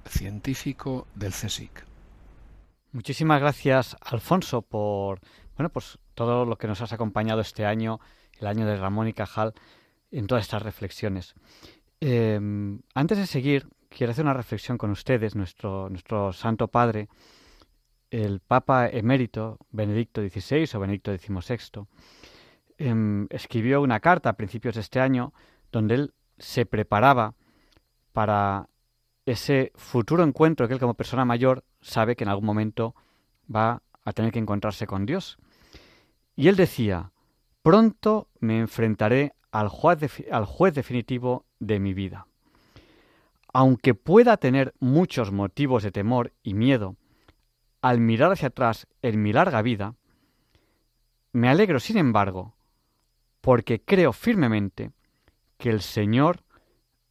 científico del CSIC. Muchísimas gracias, Alfonso, por bueno, pues todo lo que nos has acompañado este año, el año de Ramón y Cajal, en todas estas reflexiones. Em, antes de seguir, quiero hacer una reflexión con ustedes. Nuestro, nuestro Santo Padre, el Papa emérito Benedicto XVI o Benedicto XVI, em, escribió una carta a principios de este año donde él se preparaba para ese futuro encuentro que él como persona mayor sabe que en algún momento va a tener que encontrarse con Dios. Y él decía, pronto me enfrentaré al juez, al juez definitivo de mi vida. Aunque pueda tener muchos motivos de temor y miedo, al mirar hacia atrás en mi larga vida, me alegro, sin embargo, porque creo firmemente que el Señor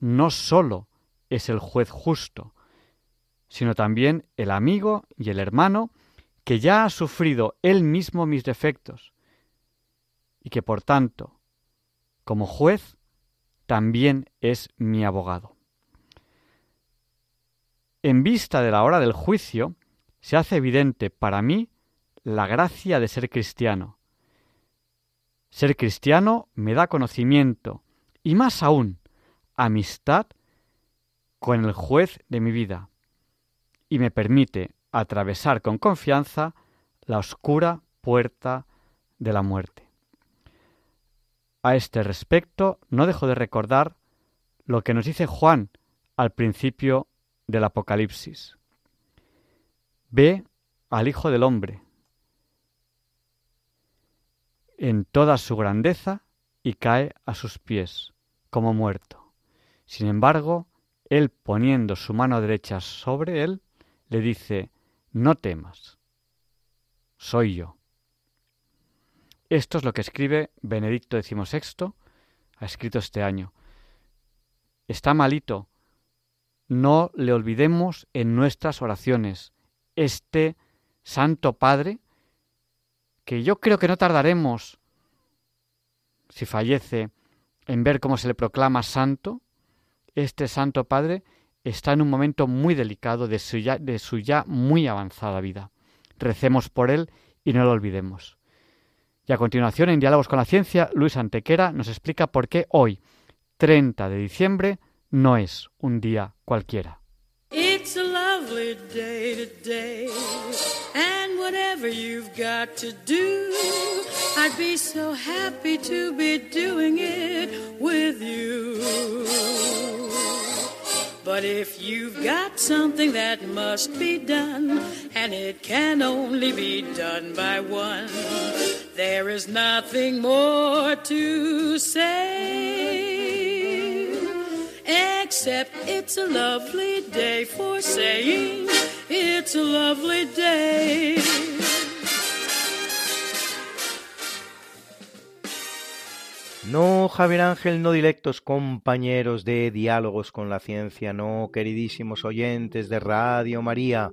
no sólo es el juez justo, sino también el amigo y el hermano que ya ha sufrido él mismo mis defectos, y que por tanto como juez, también es mi abogado. En vista de la hora del juicio, se hace evidente para mí la gracia de ser cristiano. Ser cristiano me da conocimiento y más aún amistad con el juez de mi vida y me permite atravesar con confianza la oscura puerta de la muerte. A este respecto, no dejo de recordar lo que nos dice Juan al principio del Apocalipsis. Ve al Hijo del Hombre en toda su grandeza y cae a sus pies como muerto. Sin embargo, él poniendo su mano derecha sobre él, le dice, no temas, soy yo. Esto es lo que escribe Benedicto XVI, ha escrito este año. Está malito. No le olvidemos en nuestras oraciones. Este Santo Padre, que yo creo que no tardaremos, si fallece, en ver cómo se le proclama santo, este Santo Padre está en un momento muy delicado de su ya, muy avanzada vida. Recemos por él y no lo olvidemos. Y a continuación, en Diálogos con la Ciencia, Luis Antequera nos explica por qué hoy, 30 de diciembre, no es un día cualquiera. It's a lovely day today, and whatever you've got to do, I'd be so happy to be doing it if you've got something that must be done, and it can only be done by one, there is nothing more to say. Except it's a lovely day for saying it's a lovely day. No, Javier Ángel, no directos compañeros de Diálogos con la Ciencia, no, queridísimos oyentes de Radio María.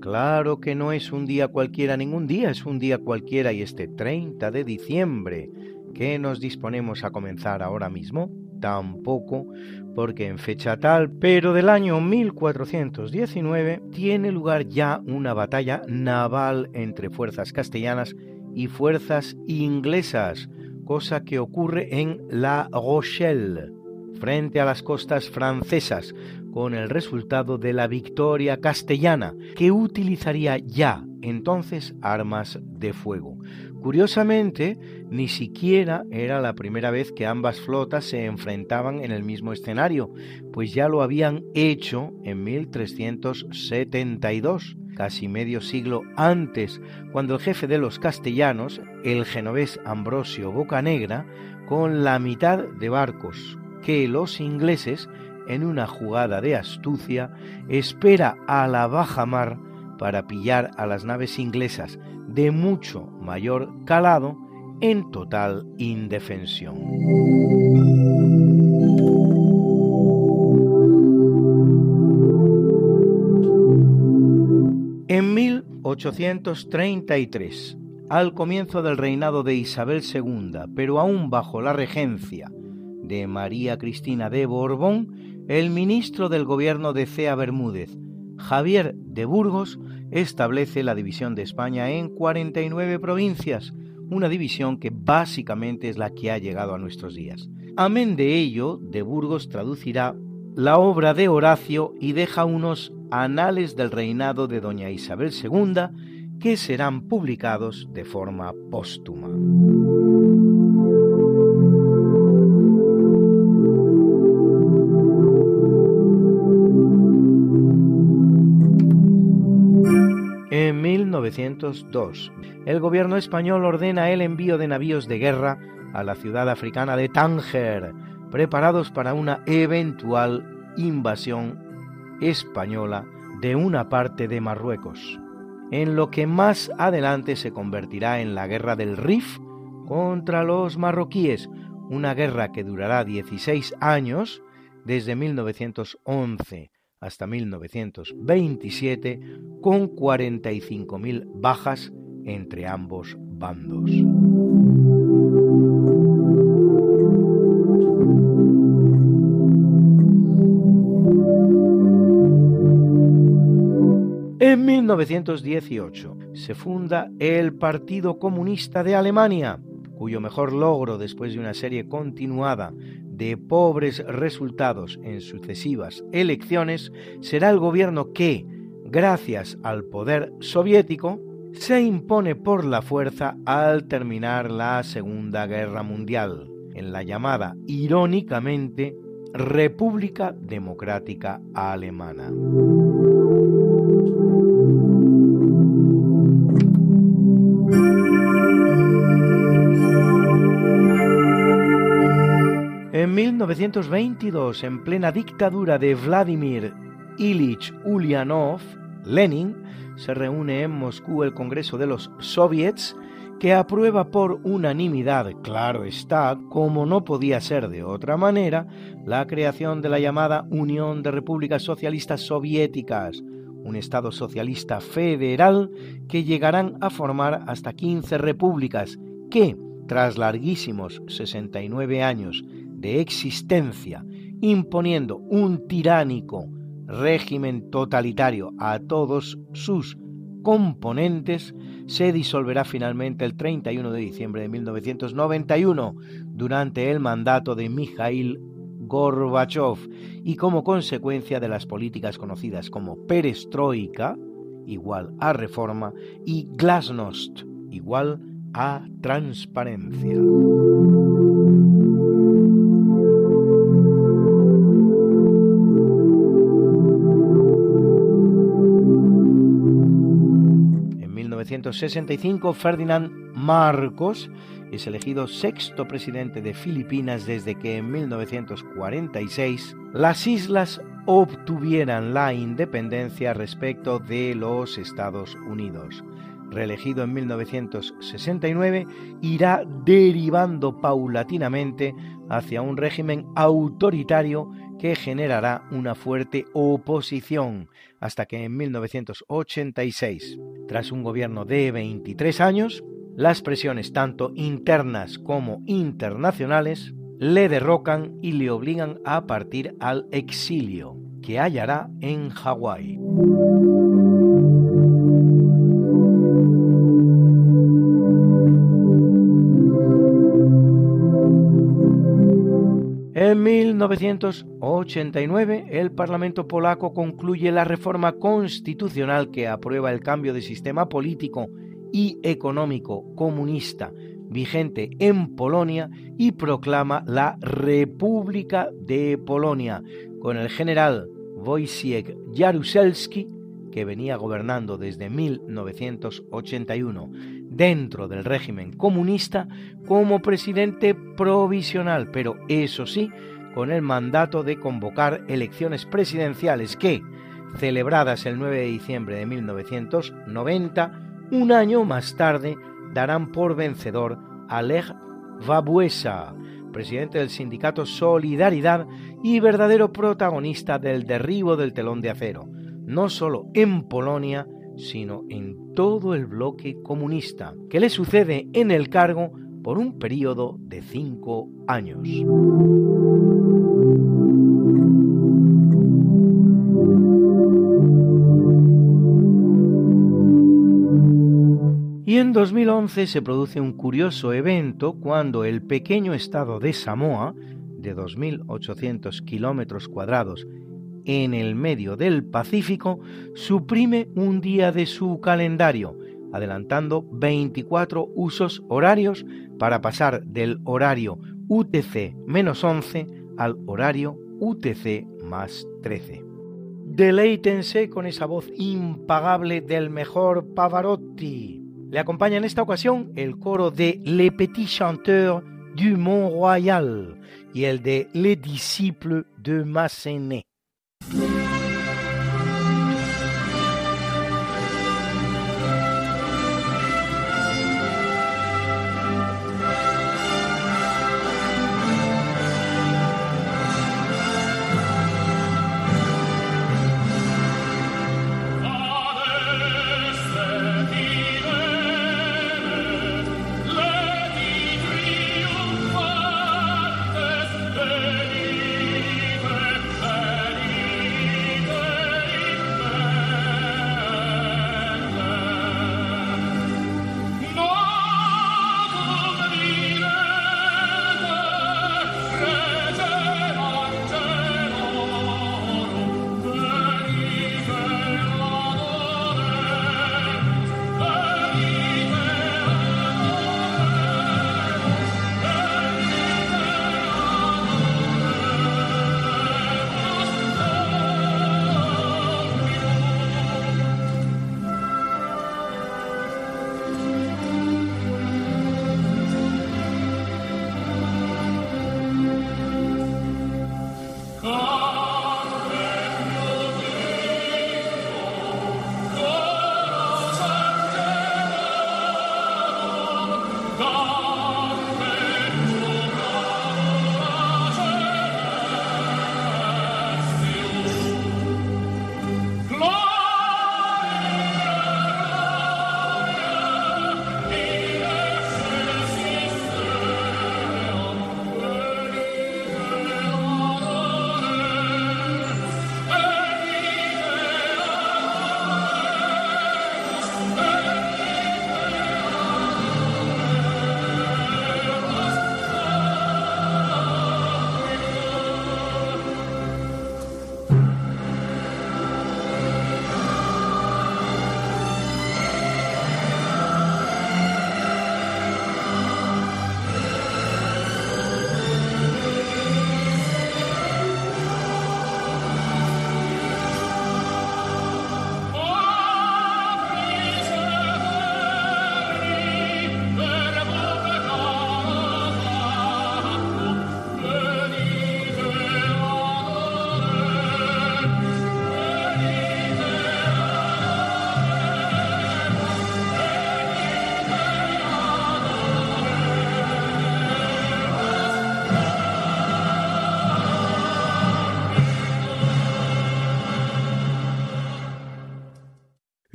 Claro que no es un día cualquiera, ningún día es un día cualquiera y este 30 de diciembre, que nos disponemos a comenzar ahora mismo, tampoco, porque en fecha tal, pero del año 1419, tiene lugar ya una batalla naval entre fuerzas castellanas y fuerzas inglesas, cosa que ocurre en La Rochelle, frente a las costas francesas, con el resultado de la victoria castellana, que utilizaría ya entonces armas de fuego. Curiosamente, ni siquiera era la primera vez que ambas flotas se enfrentaban en el mismo escenario, pues ya lo habían hecho en 1372, casi medio siglo antes, cuando el jefe de los castellanos, el genovés Ambrosio Bocanegra, con la mitad de barcos que los ingleses, en una jugada de astucia, espera a la baja mar para pillar a las naves inglesas de mucho mayor calado en total indefensión. 1833, al comienzo del reinado de Isabel II, pero aún bajo la regencia de María Cristina de Borbón, el ministro del gobierno de Cea Bermúdez, Javier de Burgos, establece la división de España en 49 provincias, una división que básicamente es la que ha llegado a nuestros días. Amén de ello, de Burgos traducirá la obra de Horacio y deja unos anales del reinado de doña Isabel II que serán publicados de forma póstuma. En 1902, el gobierno español ordena el envío de navíos de guerra a la ciudad africana de Tánger, preparados para una eventual invasión española de una parte de Marruecos, en lo que más adelante se convertirá en la guerra del Rif contra los marroquíes, una guerra que durará 16 años, desde 1911 hasta 1927, con 45.000 bajas entre ambos bandos. En 1918 se funda el Partido Comunista de Alemania, cuyo mejor logro después de una serie continuada de pobres resultados en sucesivas elecciones será el gobierno que, gracias al poder soviético, se impone por la fuerza al terminar la Segunda Guerra Mundial, en la llamada, irónicamente, República Democrática Alemana. 1922, en plena dictadura de Vladimir Ilich Ulyanov, Lenin, se reúne en Moscú el Congreso de los Soviets que aprueba por unanimidad, claro está, como no podía ser de otra manera, la creación de la llamada Unión de Repúblicas Socialistas Soviéticas, un Estado socialista federal que llegarán a formar hasta 15 repúblicas que, tras larguísimos 69 años de existencia, imponiendo un tiránico régimen totalitario a todos sus componentes, se disolverá finalmente el 31 de diciembre de 1991 durante el mandato de Mikhail Gorbachev y como consecuencia de las políticas conocidas como perestroika, igual a reforma, y glasnost, igual a transparencia. 1965, Ferdinand Marcos es elegido sexto presidente de Filipinas desde que en 1946 las islas obtuvieran la independencia respecto de los Estados Unidos. Reelegido en 1969, irá derivando paulatinamente hacia un régimen autoritario que generará una fuerte oposición hasta que en 1986, tras un gobierno de 23 años, las presiones tanto internas como internacionales le derrocan y le obligan a partir al exilio, que hallará en Hawái. En 1989, el Parlamento polaco concluye la reforma constitucional que aprueba el cambio de sistema político y económico comunista vigente en Polonia y proclama la República de Polonia, con el general Wojciech Jaruzelski, que venía gobernando desde 1981 dentro del régimen comunista, como presidente provisional, pero eso sí, con el mandato de convocar elecciones presidenciales que, celebradas el 9 de diciembre de 1990, un año más tarde darán por vencedor a Lech presidente del sindicato Solidaridad y verdadero protagonista del derribo del telón de acero, no solo en Polonia, sino en todo el bloque comunista, que le sucede en el cargo por un periodo de cinco años. Y en 2011 se produce un curioso evento cuando el pequeño estado de Samoa, de 2.800 kilómetros cuadrados en el medio del Pacífico, suprime un día de su calendario, adelantando 24 usos horarios para pasar del horario UTC-11 al horario UTC más 13. Deleítense con esa voz impagable del mejor Pavarotti. Le acompaña en esta ocasión el coro de Les Petits Chanteurs du Mont Royal y el de Les Disciples de Massenet.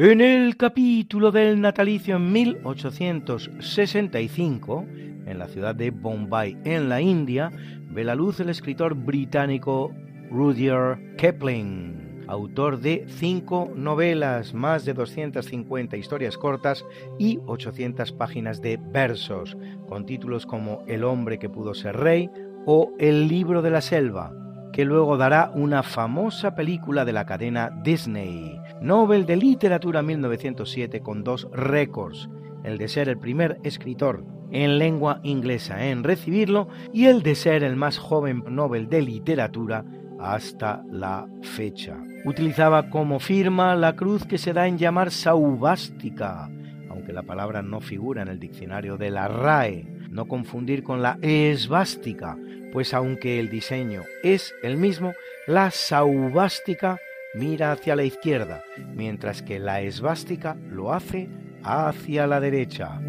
En el capítulo del natalicio en 1865, en la ciudad de Bombay, en la India, ve la luz el escritor británico Rudyard Kipling, autor de cinco novelas, más de 250 historias cortas y 800 páginas de versos, con títulos como El hombre que pudo ser rey o El libro de la selva, que luego dará una famosa película de la cadena Disney, Nobel de Literatura 1907 con dos récords, el de ser el primer escritor en lengua inglesa en recibirlo y el de ser el más joven Nobel de Literatura hasta la fecha. Utilizaba como firma la cruz que se da en llamar saubástica, aunque la palabra no figura en el diccionario de la RAE, no confundir con la esvástica, pues aunque el diseño es el mismo, la saubástica mira hacia la izquierda, mientras que la esvástica lo hace hacia la derecha.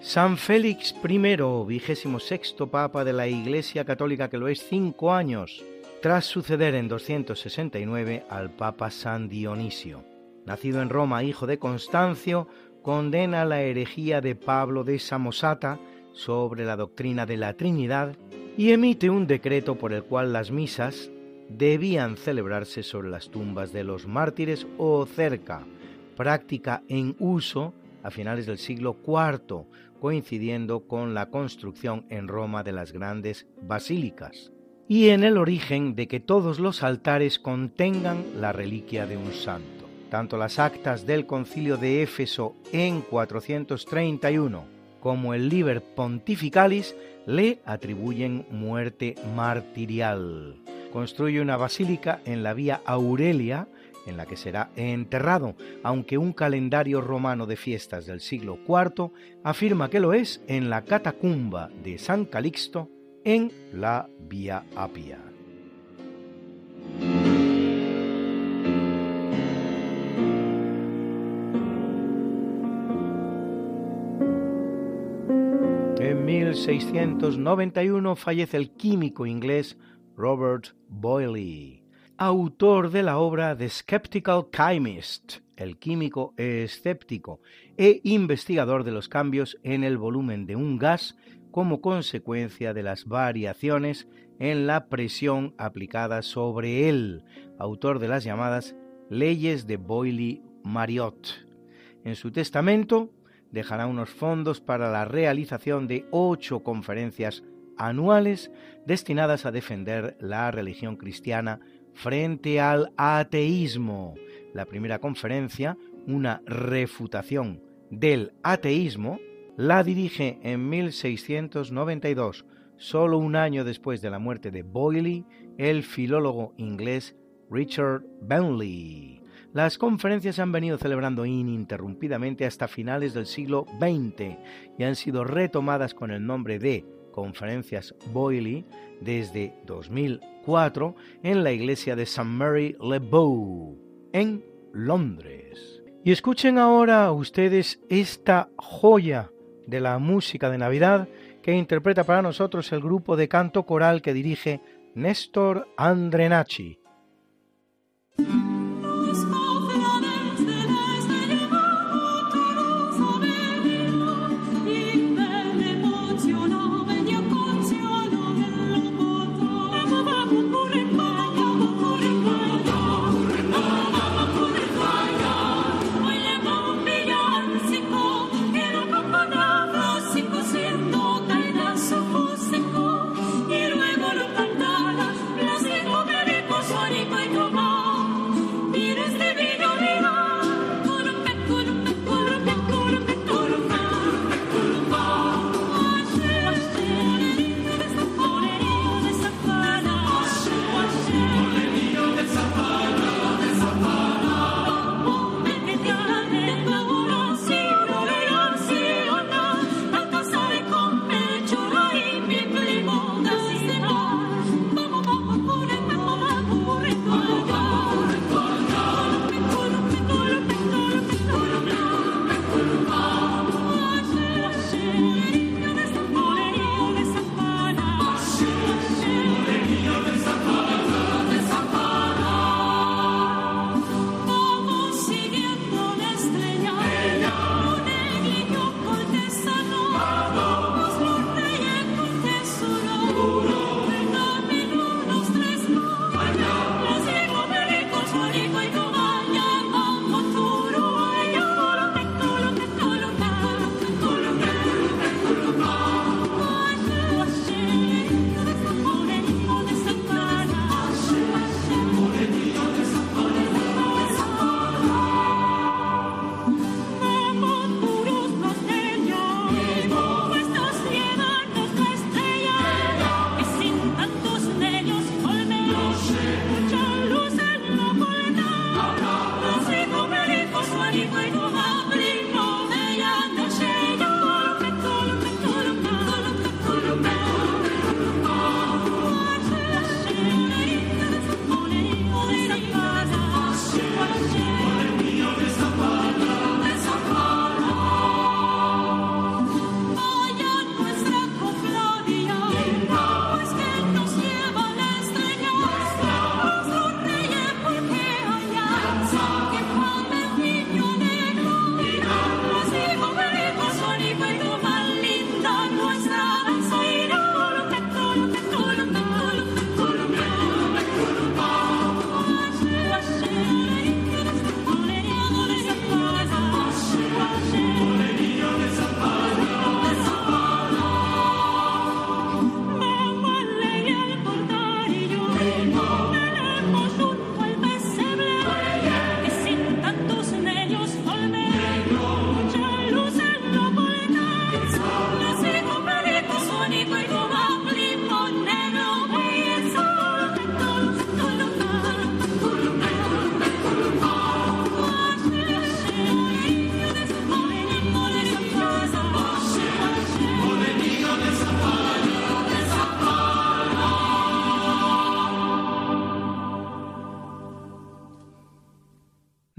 San Félix I, vigésimo sexto Papa de la Iglesia Católica, que lo es cinco años, tras suceder en 269 al Papa San Dionisio. Nacido en Roma, hijo de Constancio, condena la herejía de Pablo de Samosata sobre la doctrina de la Trinidad y emite un decreto por el cual las misas debían celebrarse sobre las tumbas de los mártires o cerca, práctica en uso a finales del siglo IV, coincidiendo con la construcción en Roma de las grandes basílicas, y en el origen de que todos los altares contengan la reliquia de un santo. Tanto las actas del concilio de Éfeso en 431 como el Liber Pontificalis le atribuyen muerte martirial. Construye una basílica en la vía Aurelia, en la que será enterrado, aunque un calendario romano de fiestas del siglo IV afirma que lo es en la catacumba de San Calixto en la Vía Apia. En 1691 fallece el químico inglés Robert Boyle autor de la obra The Skeptical Chemist, el químico escéptico, e investigador de los cambios en el volumen de un gas como consecuencia de las variaciones en la presión aplicada sobre él, autor de las llamadas leyes de Boyle-Marriott. En su testamento dejará unos fondos para la realización de ocho conferencias anuales destinadas a defender la religión cristiana frente al ateísmo. La primera conferencia, una refutación del ateísmo, la dirige en 1692, solo un año después de la muerte de Boyle, el filólogo inglés Richard Bentley. Las conferencias han venido celebrando ininterrumpidamente hasta finales del siglo XX y han sido retomadas con el nombre de Conferencias Boyle desde 2004 en la iglesia de St. Mary Le Bow, en Londres. Y escuchen ahora ustedes esta joya de la música de Navidad que interpreta para nosotros el grupo de canto coral que dirige Néstor Andrenacci.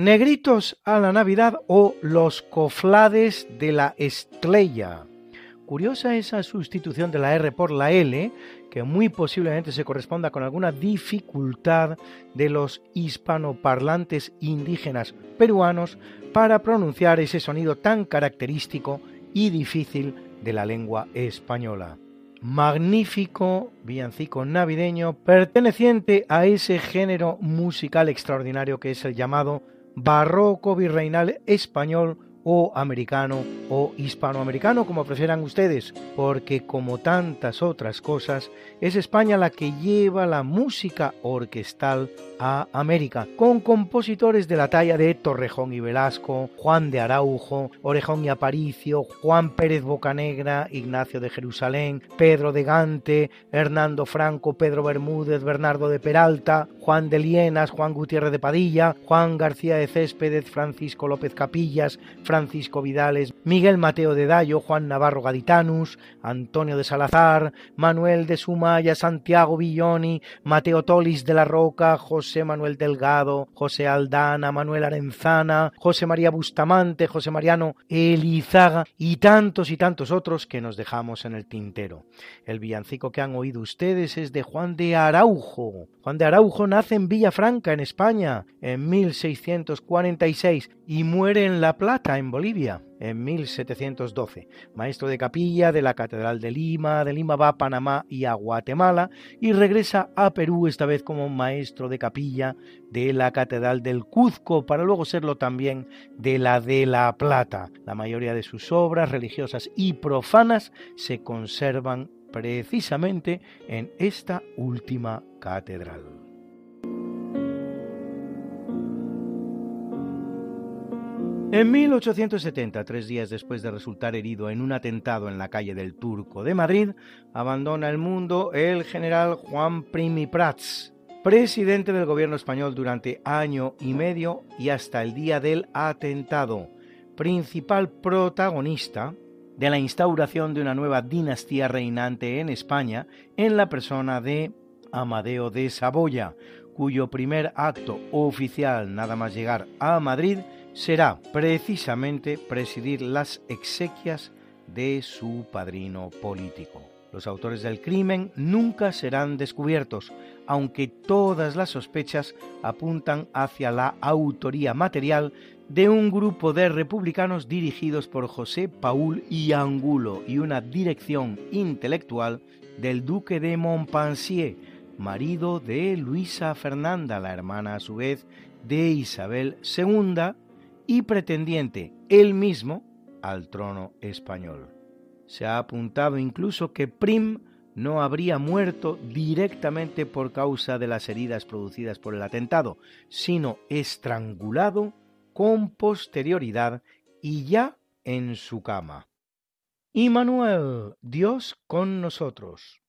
Negritos a la Navidad o Los Coflades de la Estrella. Curiosa esa sustitución de la R por la L, que muy posiblemente se corresponda con alguna dificultad de los hispanoparlantes indígenas peruanos para pronunciar ese sonido tan característico y difícil de la lengua española. Magnífico villancico navideño perteneciente a ese género musical extraordinario que es el llamado barroco virreinal español o americano o hispanoamericano, como prefieran ustedes, porque como tantas otras cosas, es España la que lleva la música orquestal a América, con compositores de la talla de Torrejón y Velasco, Juan de Araujo, Orejón y Aparicio, Juan Pérez Bocanegra, Ignacio de Jerusalén, Pedro de Gante, Hernando Franco, Pedro Bermúdez, Bernardo de Peralta, Juan de Lienas, Juan Gutiérrez de Padilla, Juan García de Céspedes, Francisco López Capillas, Francisco Vidales, Miguel Mateo de Dallo, Juan Navarro Gaditanus, Antonio de Salazar, Manuel de Sumaya, Santiago Villoni, Mateo Tolis de la Roca, José Manuel Delgado, José Aldana, Manuel Arenzana, José María Bustamante, José Mariano Elizaga y tantos y tantos otros que nos dejamos en el tintero. El villancico que han oído ustedes es de Juan de Araujo. Juan de Araujo nace en Villafranca, en España, en 1646 y muere en La Plata, en Bolivia, en 1712. Maestro de capilla de la Catedral de Lima, de Lima va a Panamá y a Guatemala y regresa a Perú esta vez como maestro de capilla de la Catedral del Cuzco para luego serlo también de la de La Plata. La mayoría de sus obras religiosas y profanas se conservan precisamente en esta última catedral. En 1870, tres días después de resultar herido en un atentado en la calle del Turco de Madrid, abandona el mundo el general Juan Primi Prats, presidente del gobierno español durante año y medio y hasta el día del atentado, principal protagonista de la instauración de una nueva dinastía reinante en España en la persona de Amadeo de Saboya, cuyo primer acto oficial nada más llegar a Madrid será precisamente presidir las exequias de su padrino político. Los autores del crimen nunca serán descubiertos, aunque todas las sospechas apuntan hacia la autoría material de un grupo de republicanos dirigidos por José Paul y Angulo y una dirección intelectual del duque de Montpensier, marido de Luisa Fernanda, la hermana a su vez de Isabel II y pretendiente él mismo al trono español. Se ha apuntado incluso que Prim no habría muerto directamente por causa de las heridas producidas por el atentado, sino estrangulado con posterioridad y ya en su cama. Y Manuel, Dios con nosotros.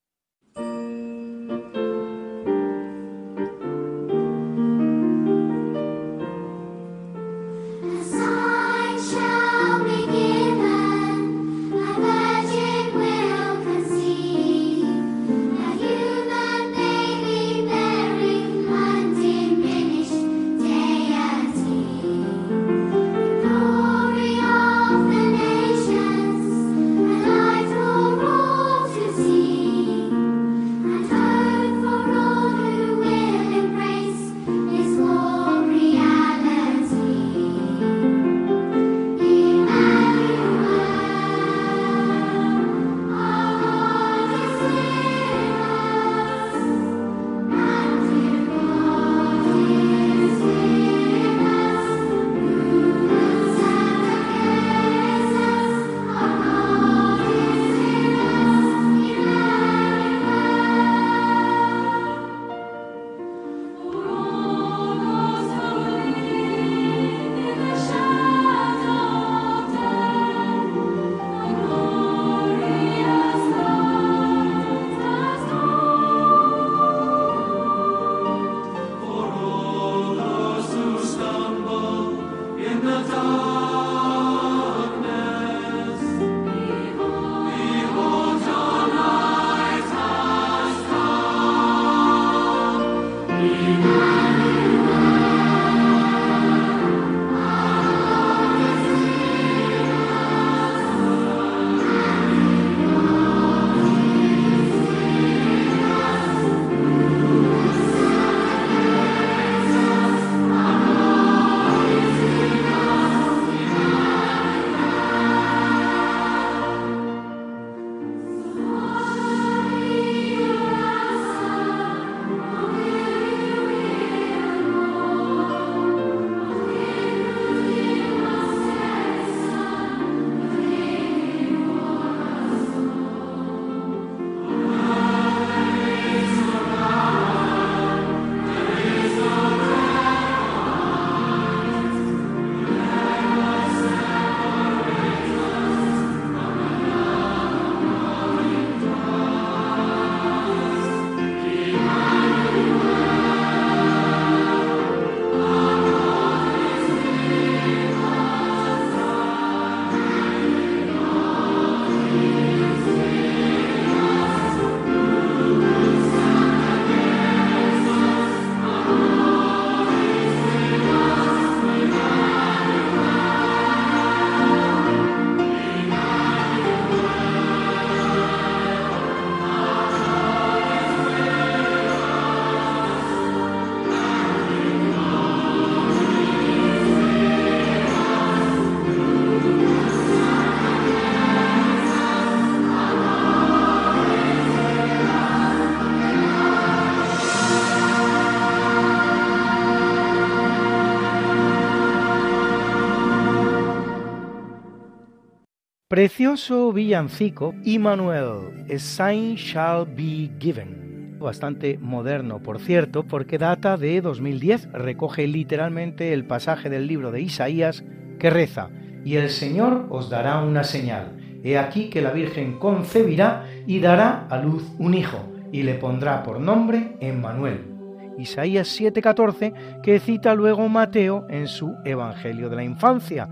Precioso villancico, Immanuel, A Sign Shall Be Given. Bastante moderno, por cierto, porque data de 2010, recoge literalmente el pasaje del libro de Isaías que reza, y el Señor os dará una señal. He aquí que la Virgen concebirá y dará a luz un hijo, y le pondrá por nombre Emmanuel. Isaías 7:14, que cita luego Mateo en su Evangelio de la Infancia,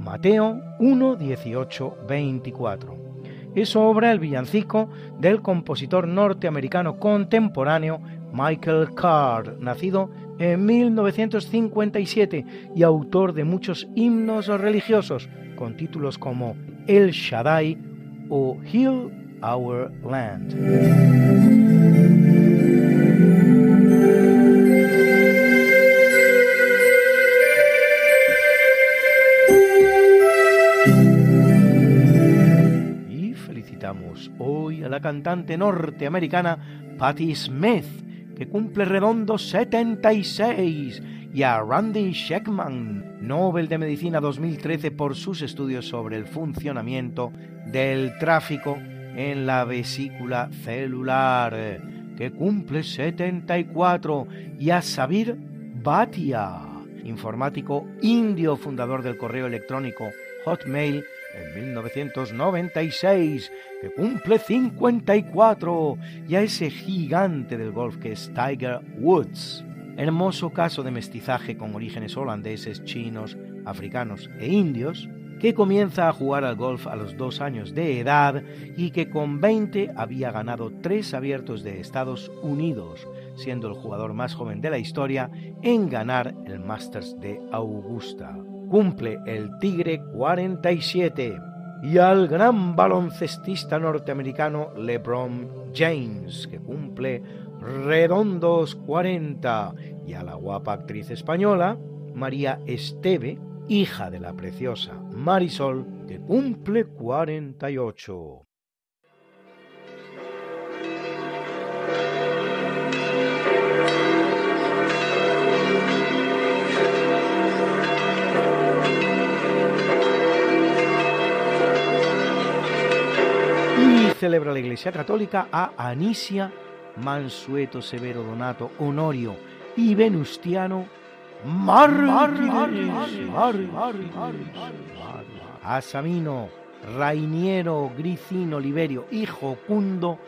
Mateo 1, 18, 24. Es obra el villancico del compositor norteamericano contemporáneo Michael Card, nacido en 1957 y autor de muchos himnos religiosos con títulos como El Shaddai o Heal Our Land. Hoy a la cantante norteamericana Patti Smith, que cumple redondo 76, y a Randy Sheckman, Nobel de Medicina 2013 por sus estudios sobre el funcionamiento del tráfico en la vesícula celular, que cumple 74, y a Sabir Bhatia, informático indio fundador del correo electrónico Hotmail en 1996, que cumple 54, y a ese gigante del golf que es Tiger Woods. Hermoso caso de mestizaje con orígenes holandeses, chinos, africanos e indios, que comienza a jugar al golf a los dos años de edad y que con 20 había ganado tres abiertos de Estados Unidos, siendo el jugador más joven de la historia en ganar el Masters de Augusta cumple el Tigre 47 y al gran baloncestista norteamericano LeBron James, que cumple redondos 40, y a la guapa actriz española María Esteve, hija de la preciosa Marisol, que cumple 48. Celebra la Iglesia Católica a Anisia, Mansueto, Severo, Donato, Honorio y Venustiano a Samino, Rainiero, Gricino, Liberio y Jocundo,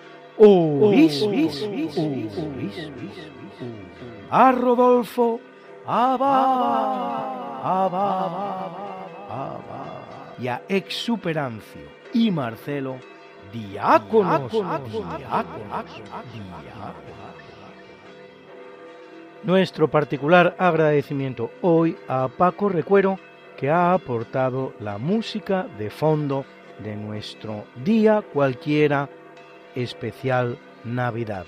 a Rodolfo, y a Exuperancio y Marcelo diáconos, Nuestro particular agradecimiento hoy a Paco Recuero que ha aportado la música de fondo de nuestro día cualquiera especial Navidad.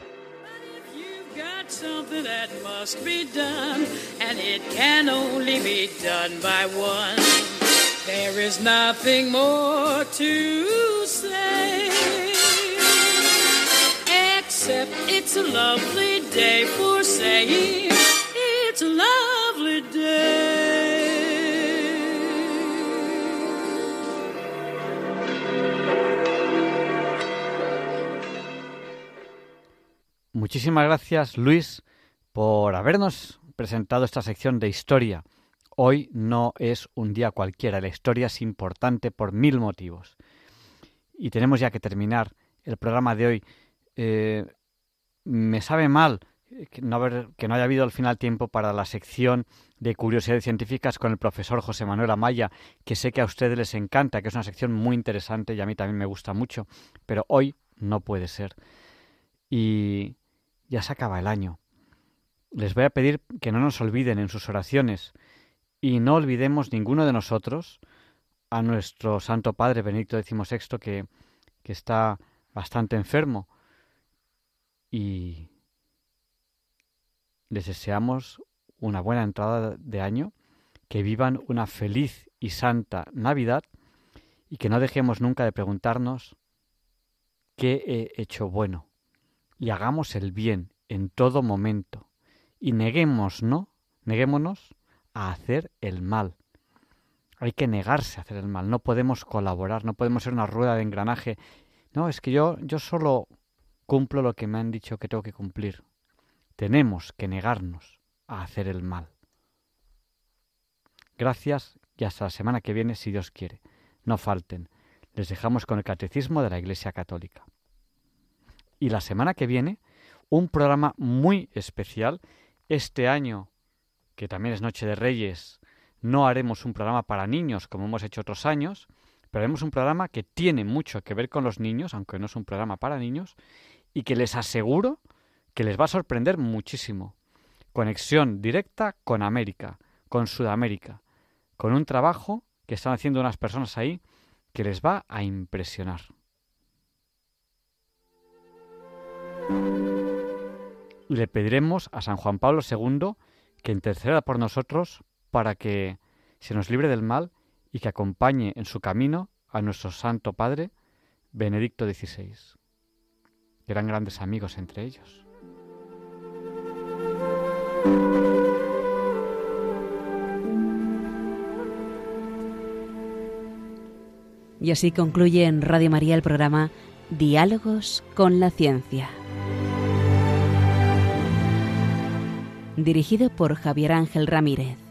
There is nothing more to except it's a lovely day for saying it's a lovely day. Muchísimas gracias, Luis, por habernos presentado esta sección de historia Hoy no es un día cualquiera, la historia es importante por mil motivos. Y tenemos ya que terminar el programa de hoy. Eh, me sabe mal que no, haber, que no haya habido al final tiempo para la sección de curiosidades científicas con el profesor José Manuel Amaya, que sé que a ustedes les encanta, que es una sección muy interesante y a mí también me gusta mucho, pero hoy no puede ser. Y ya se acaba el año. Les voy a pedir que no nos olviden en sus oraciones y no olvidemos ninguno de nosotros a nuestro Santo Padre Benedicto XVI que, que está bastante enfermo y les deseamos una buena entrada de año, que vivan una feliz y santa Navidad y que no dejemos nunca de preguntarnos qué he hecho bueno y hagamos el bien en todo momento y neguemos, ¿no? Neguémonos a hacer el mal. Hay que negarse a hacer el mal, no podemos colaborar, no podemos ser una rueda de engranaje. No, es que yo, yo solo cumplo lo que me han dicho que tengo que cumplir. Tenemos que negarnos a hacer el mal. Gracias y hasta la semana que viene, si Dios quiere. No falten. Les dejamos con el Catecismo de la Iglesia Católica. Y la semana que viene, un programa muy especial. Este año, que también es Noche de Reyes, no haremos un programa para niños como hemos hecho otros años, pero haremos un programa que tiene mucho que ver con los niños, aunque no es un programa para niños, y que les aseguro que les va a sorprender muchísimo. Conexión directa con América, con Sudamérica, con un trabajo que están haciendo unas personas ahí que les va a impresionar. Le pediremos a San Juan Pablo II que interceda por nosotros para que se nos libre del mal y que acompañe en su camino a nuestro Santo Padre, Benedicto XVI. Eran grandes amigos entre ellos. Y así concluye en Radio María el programa Diálogos con la Ciencia. Dirigido por Javier Ángel Ramírez.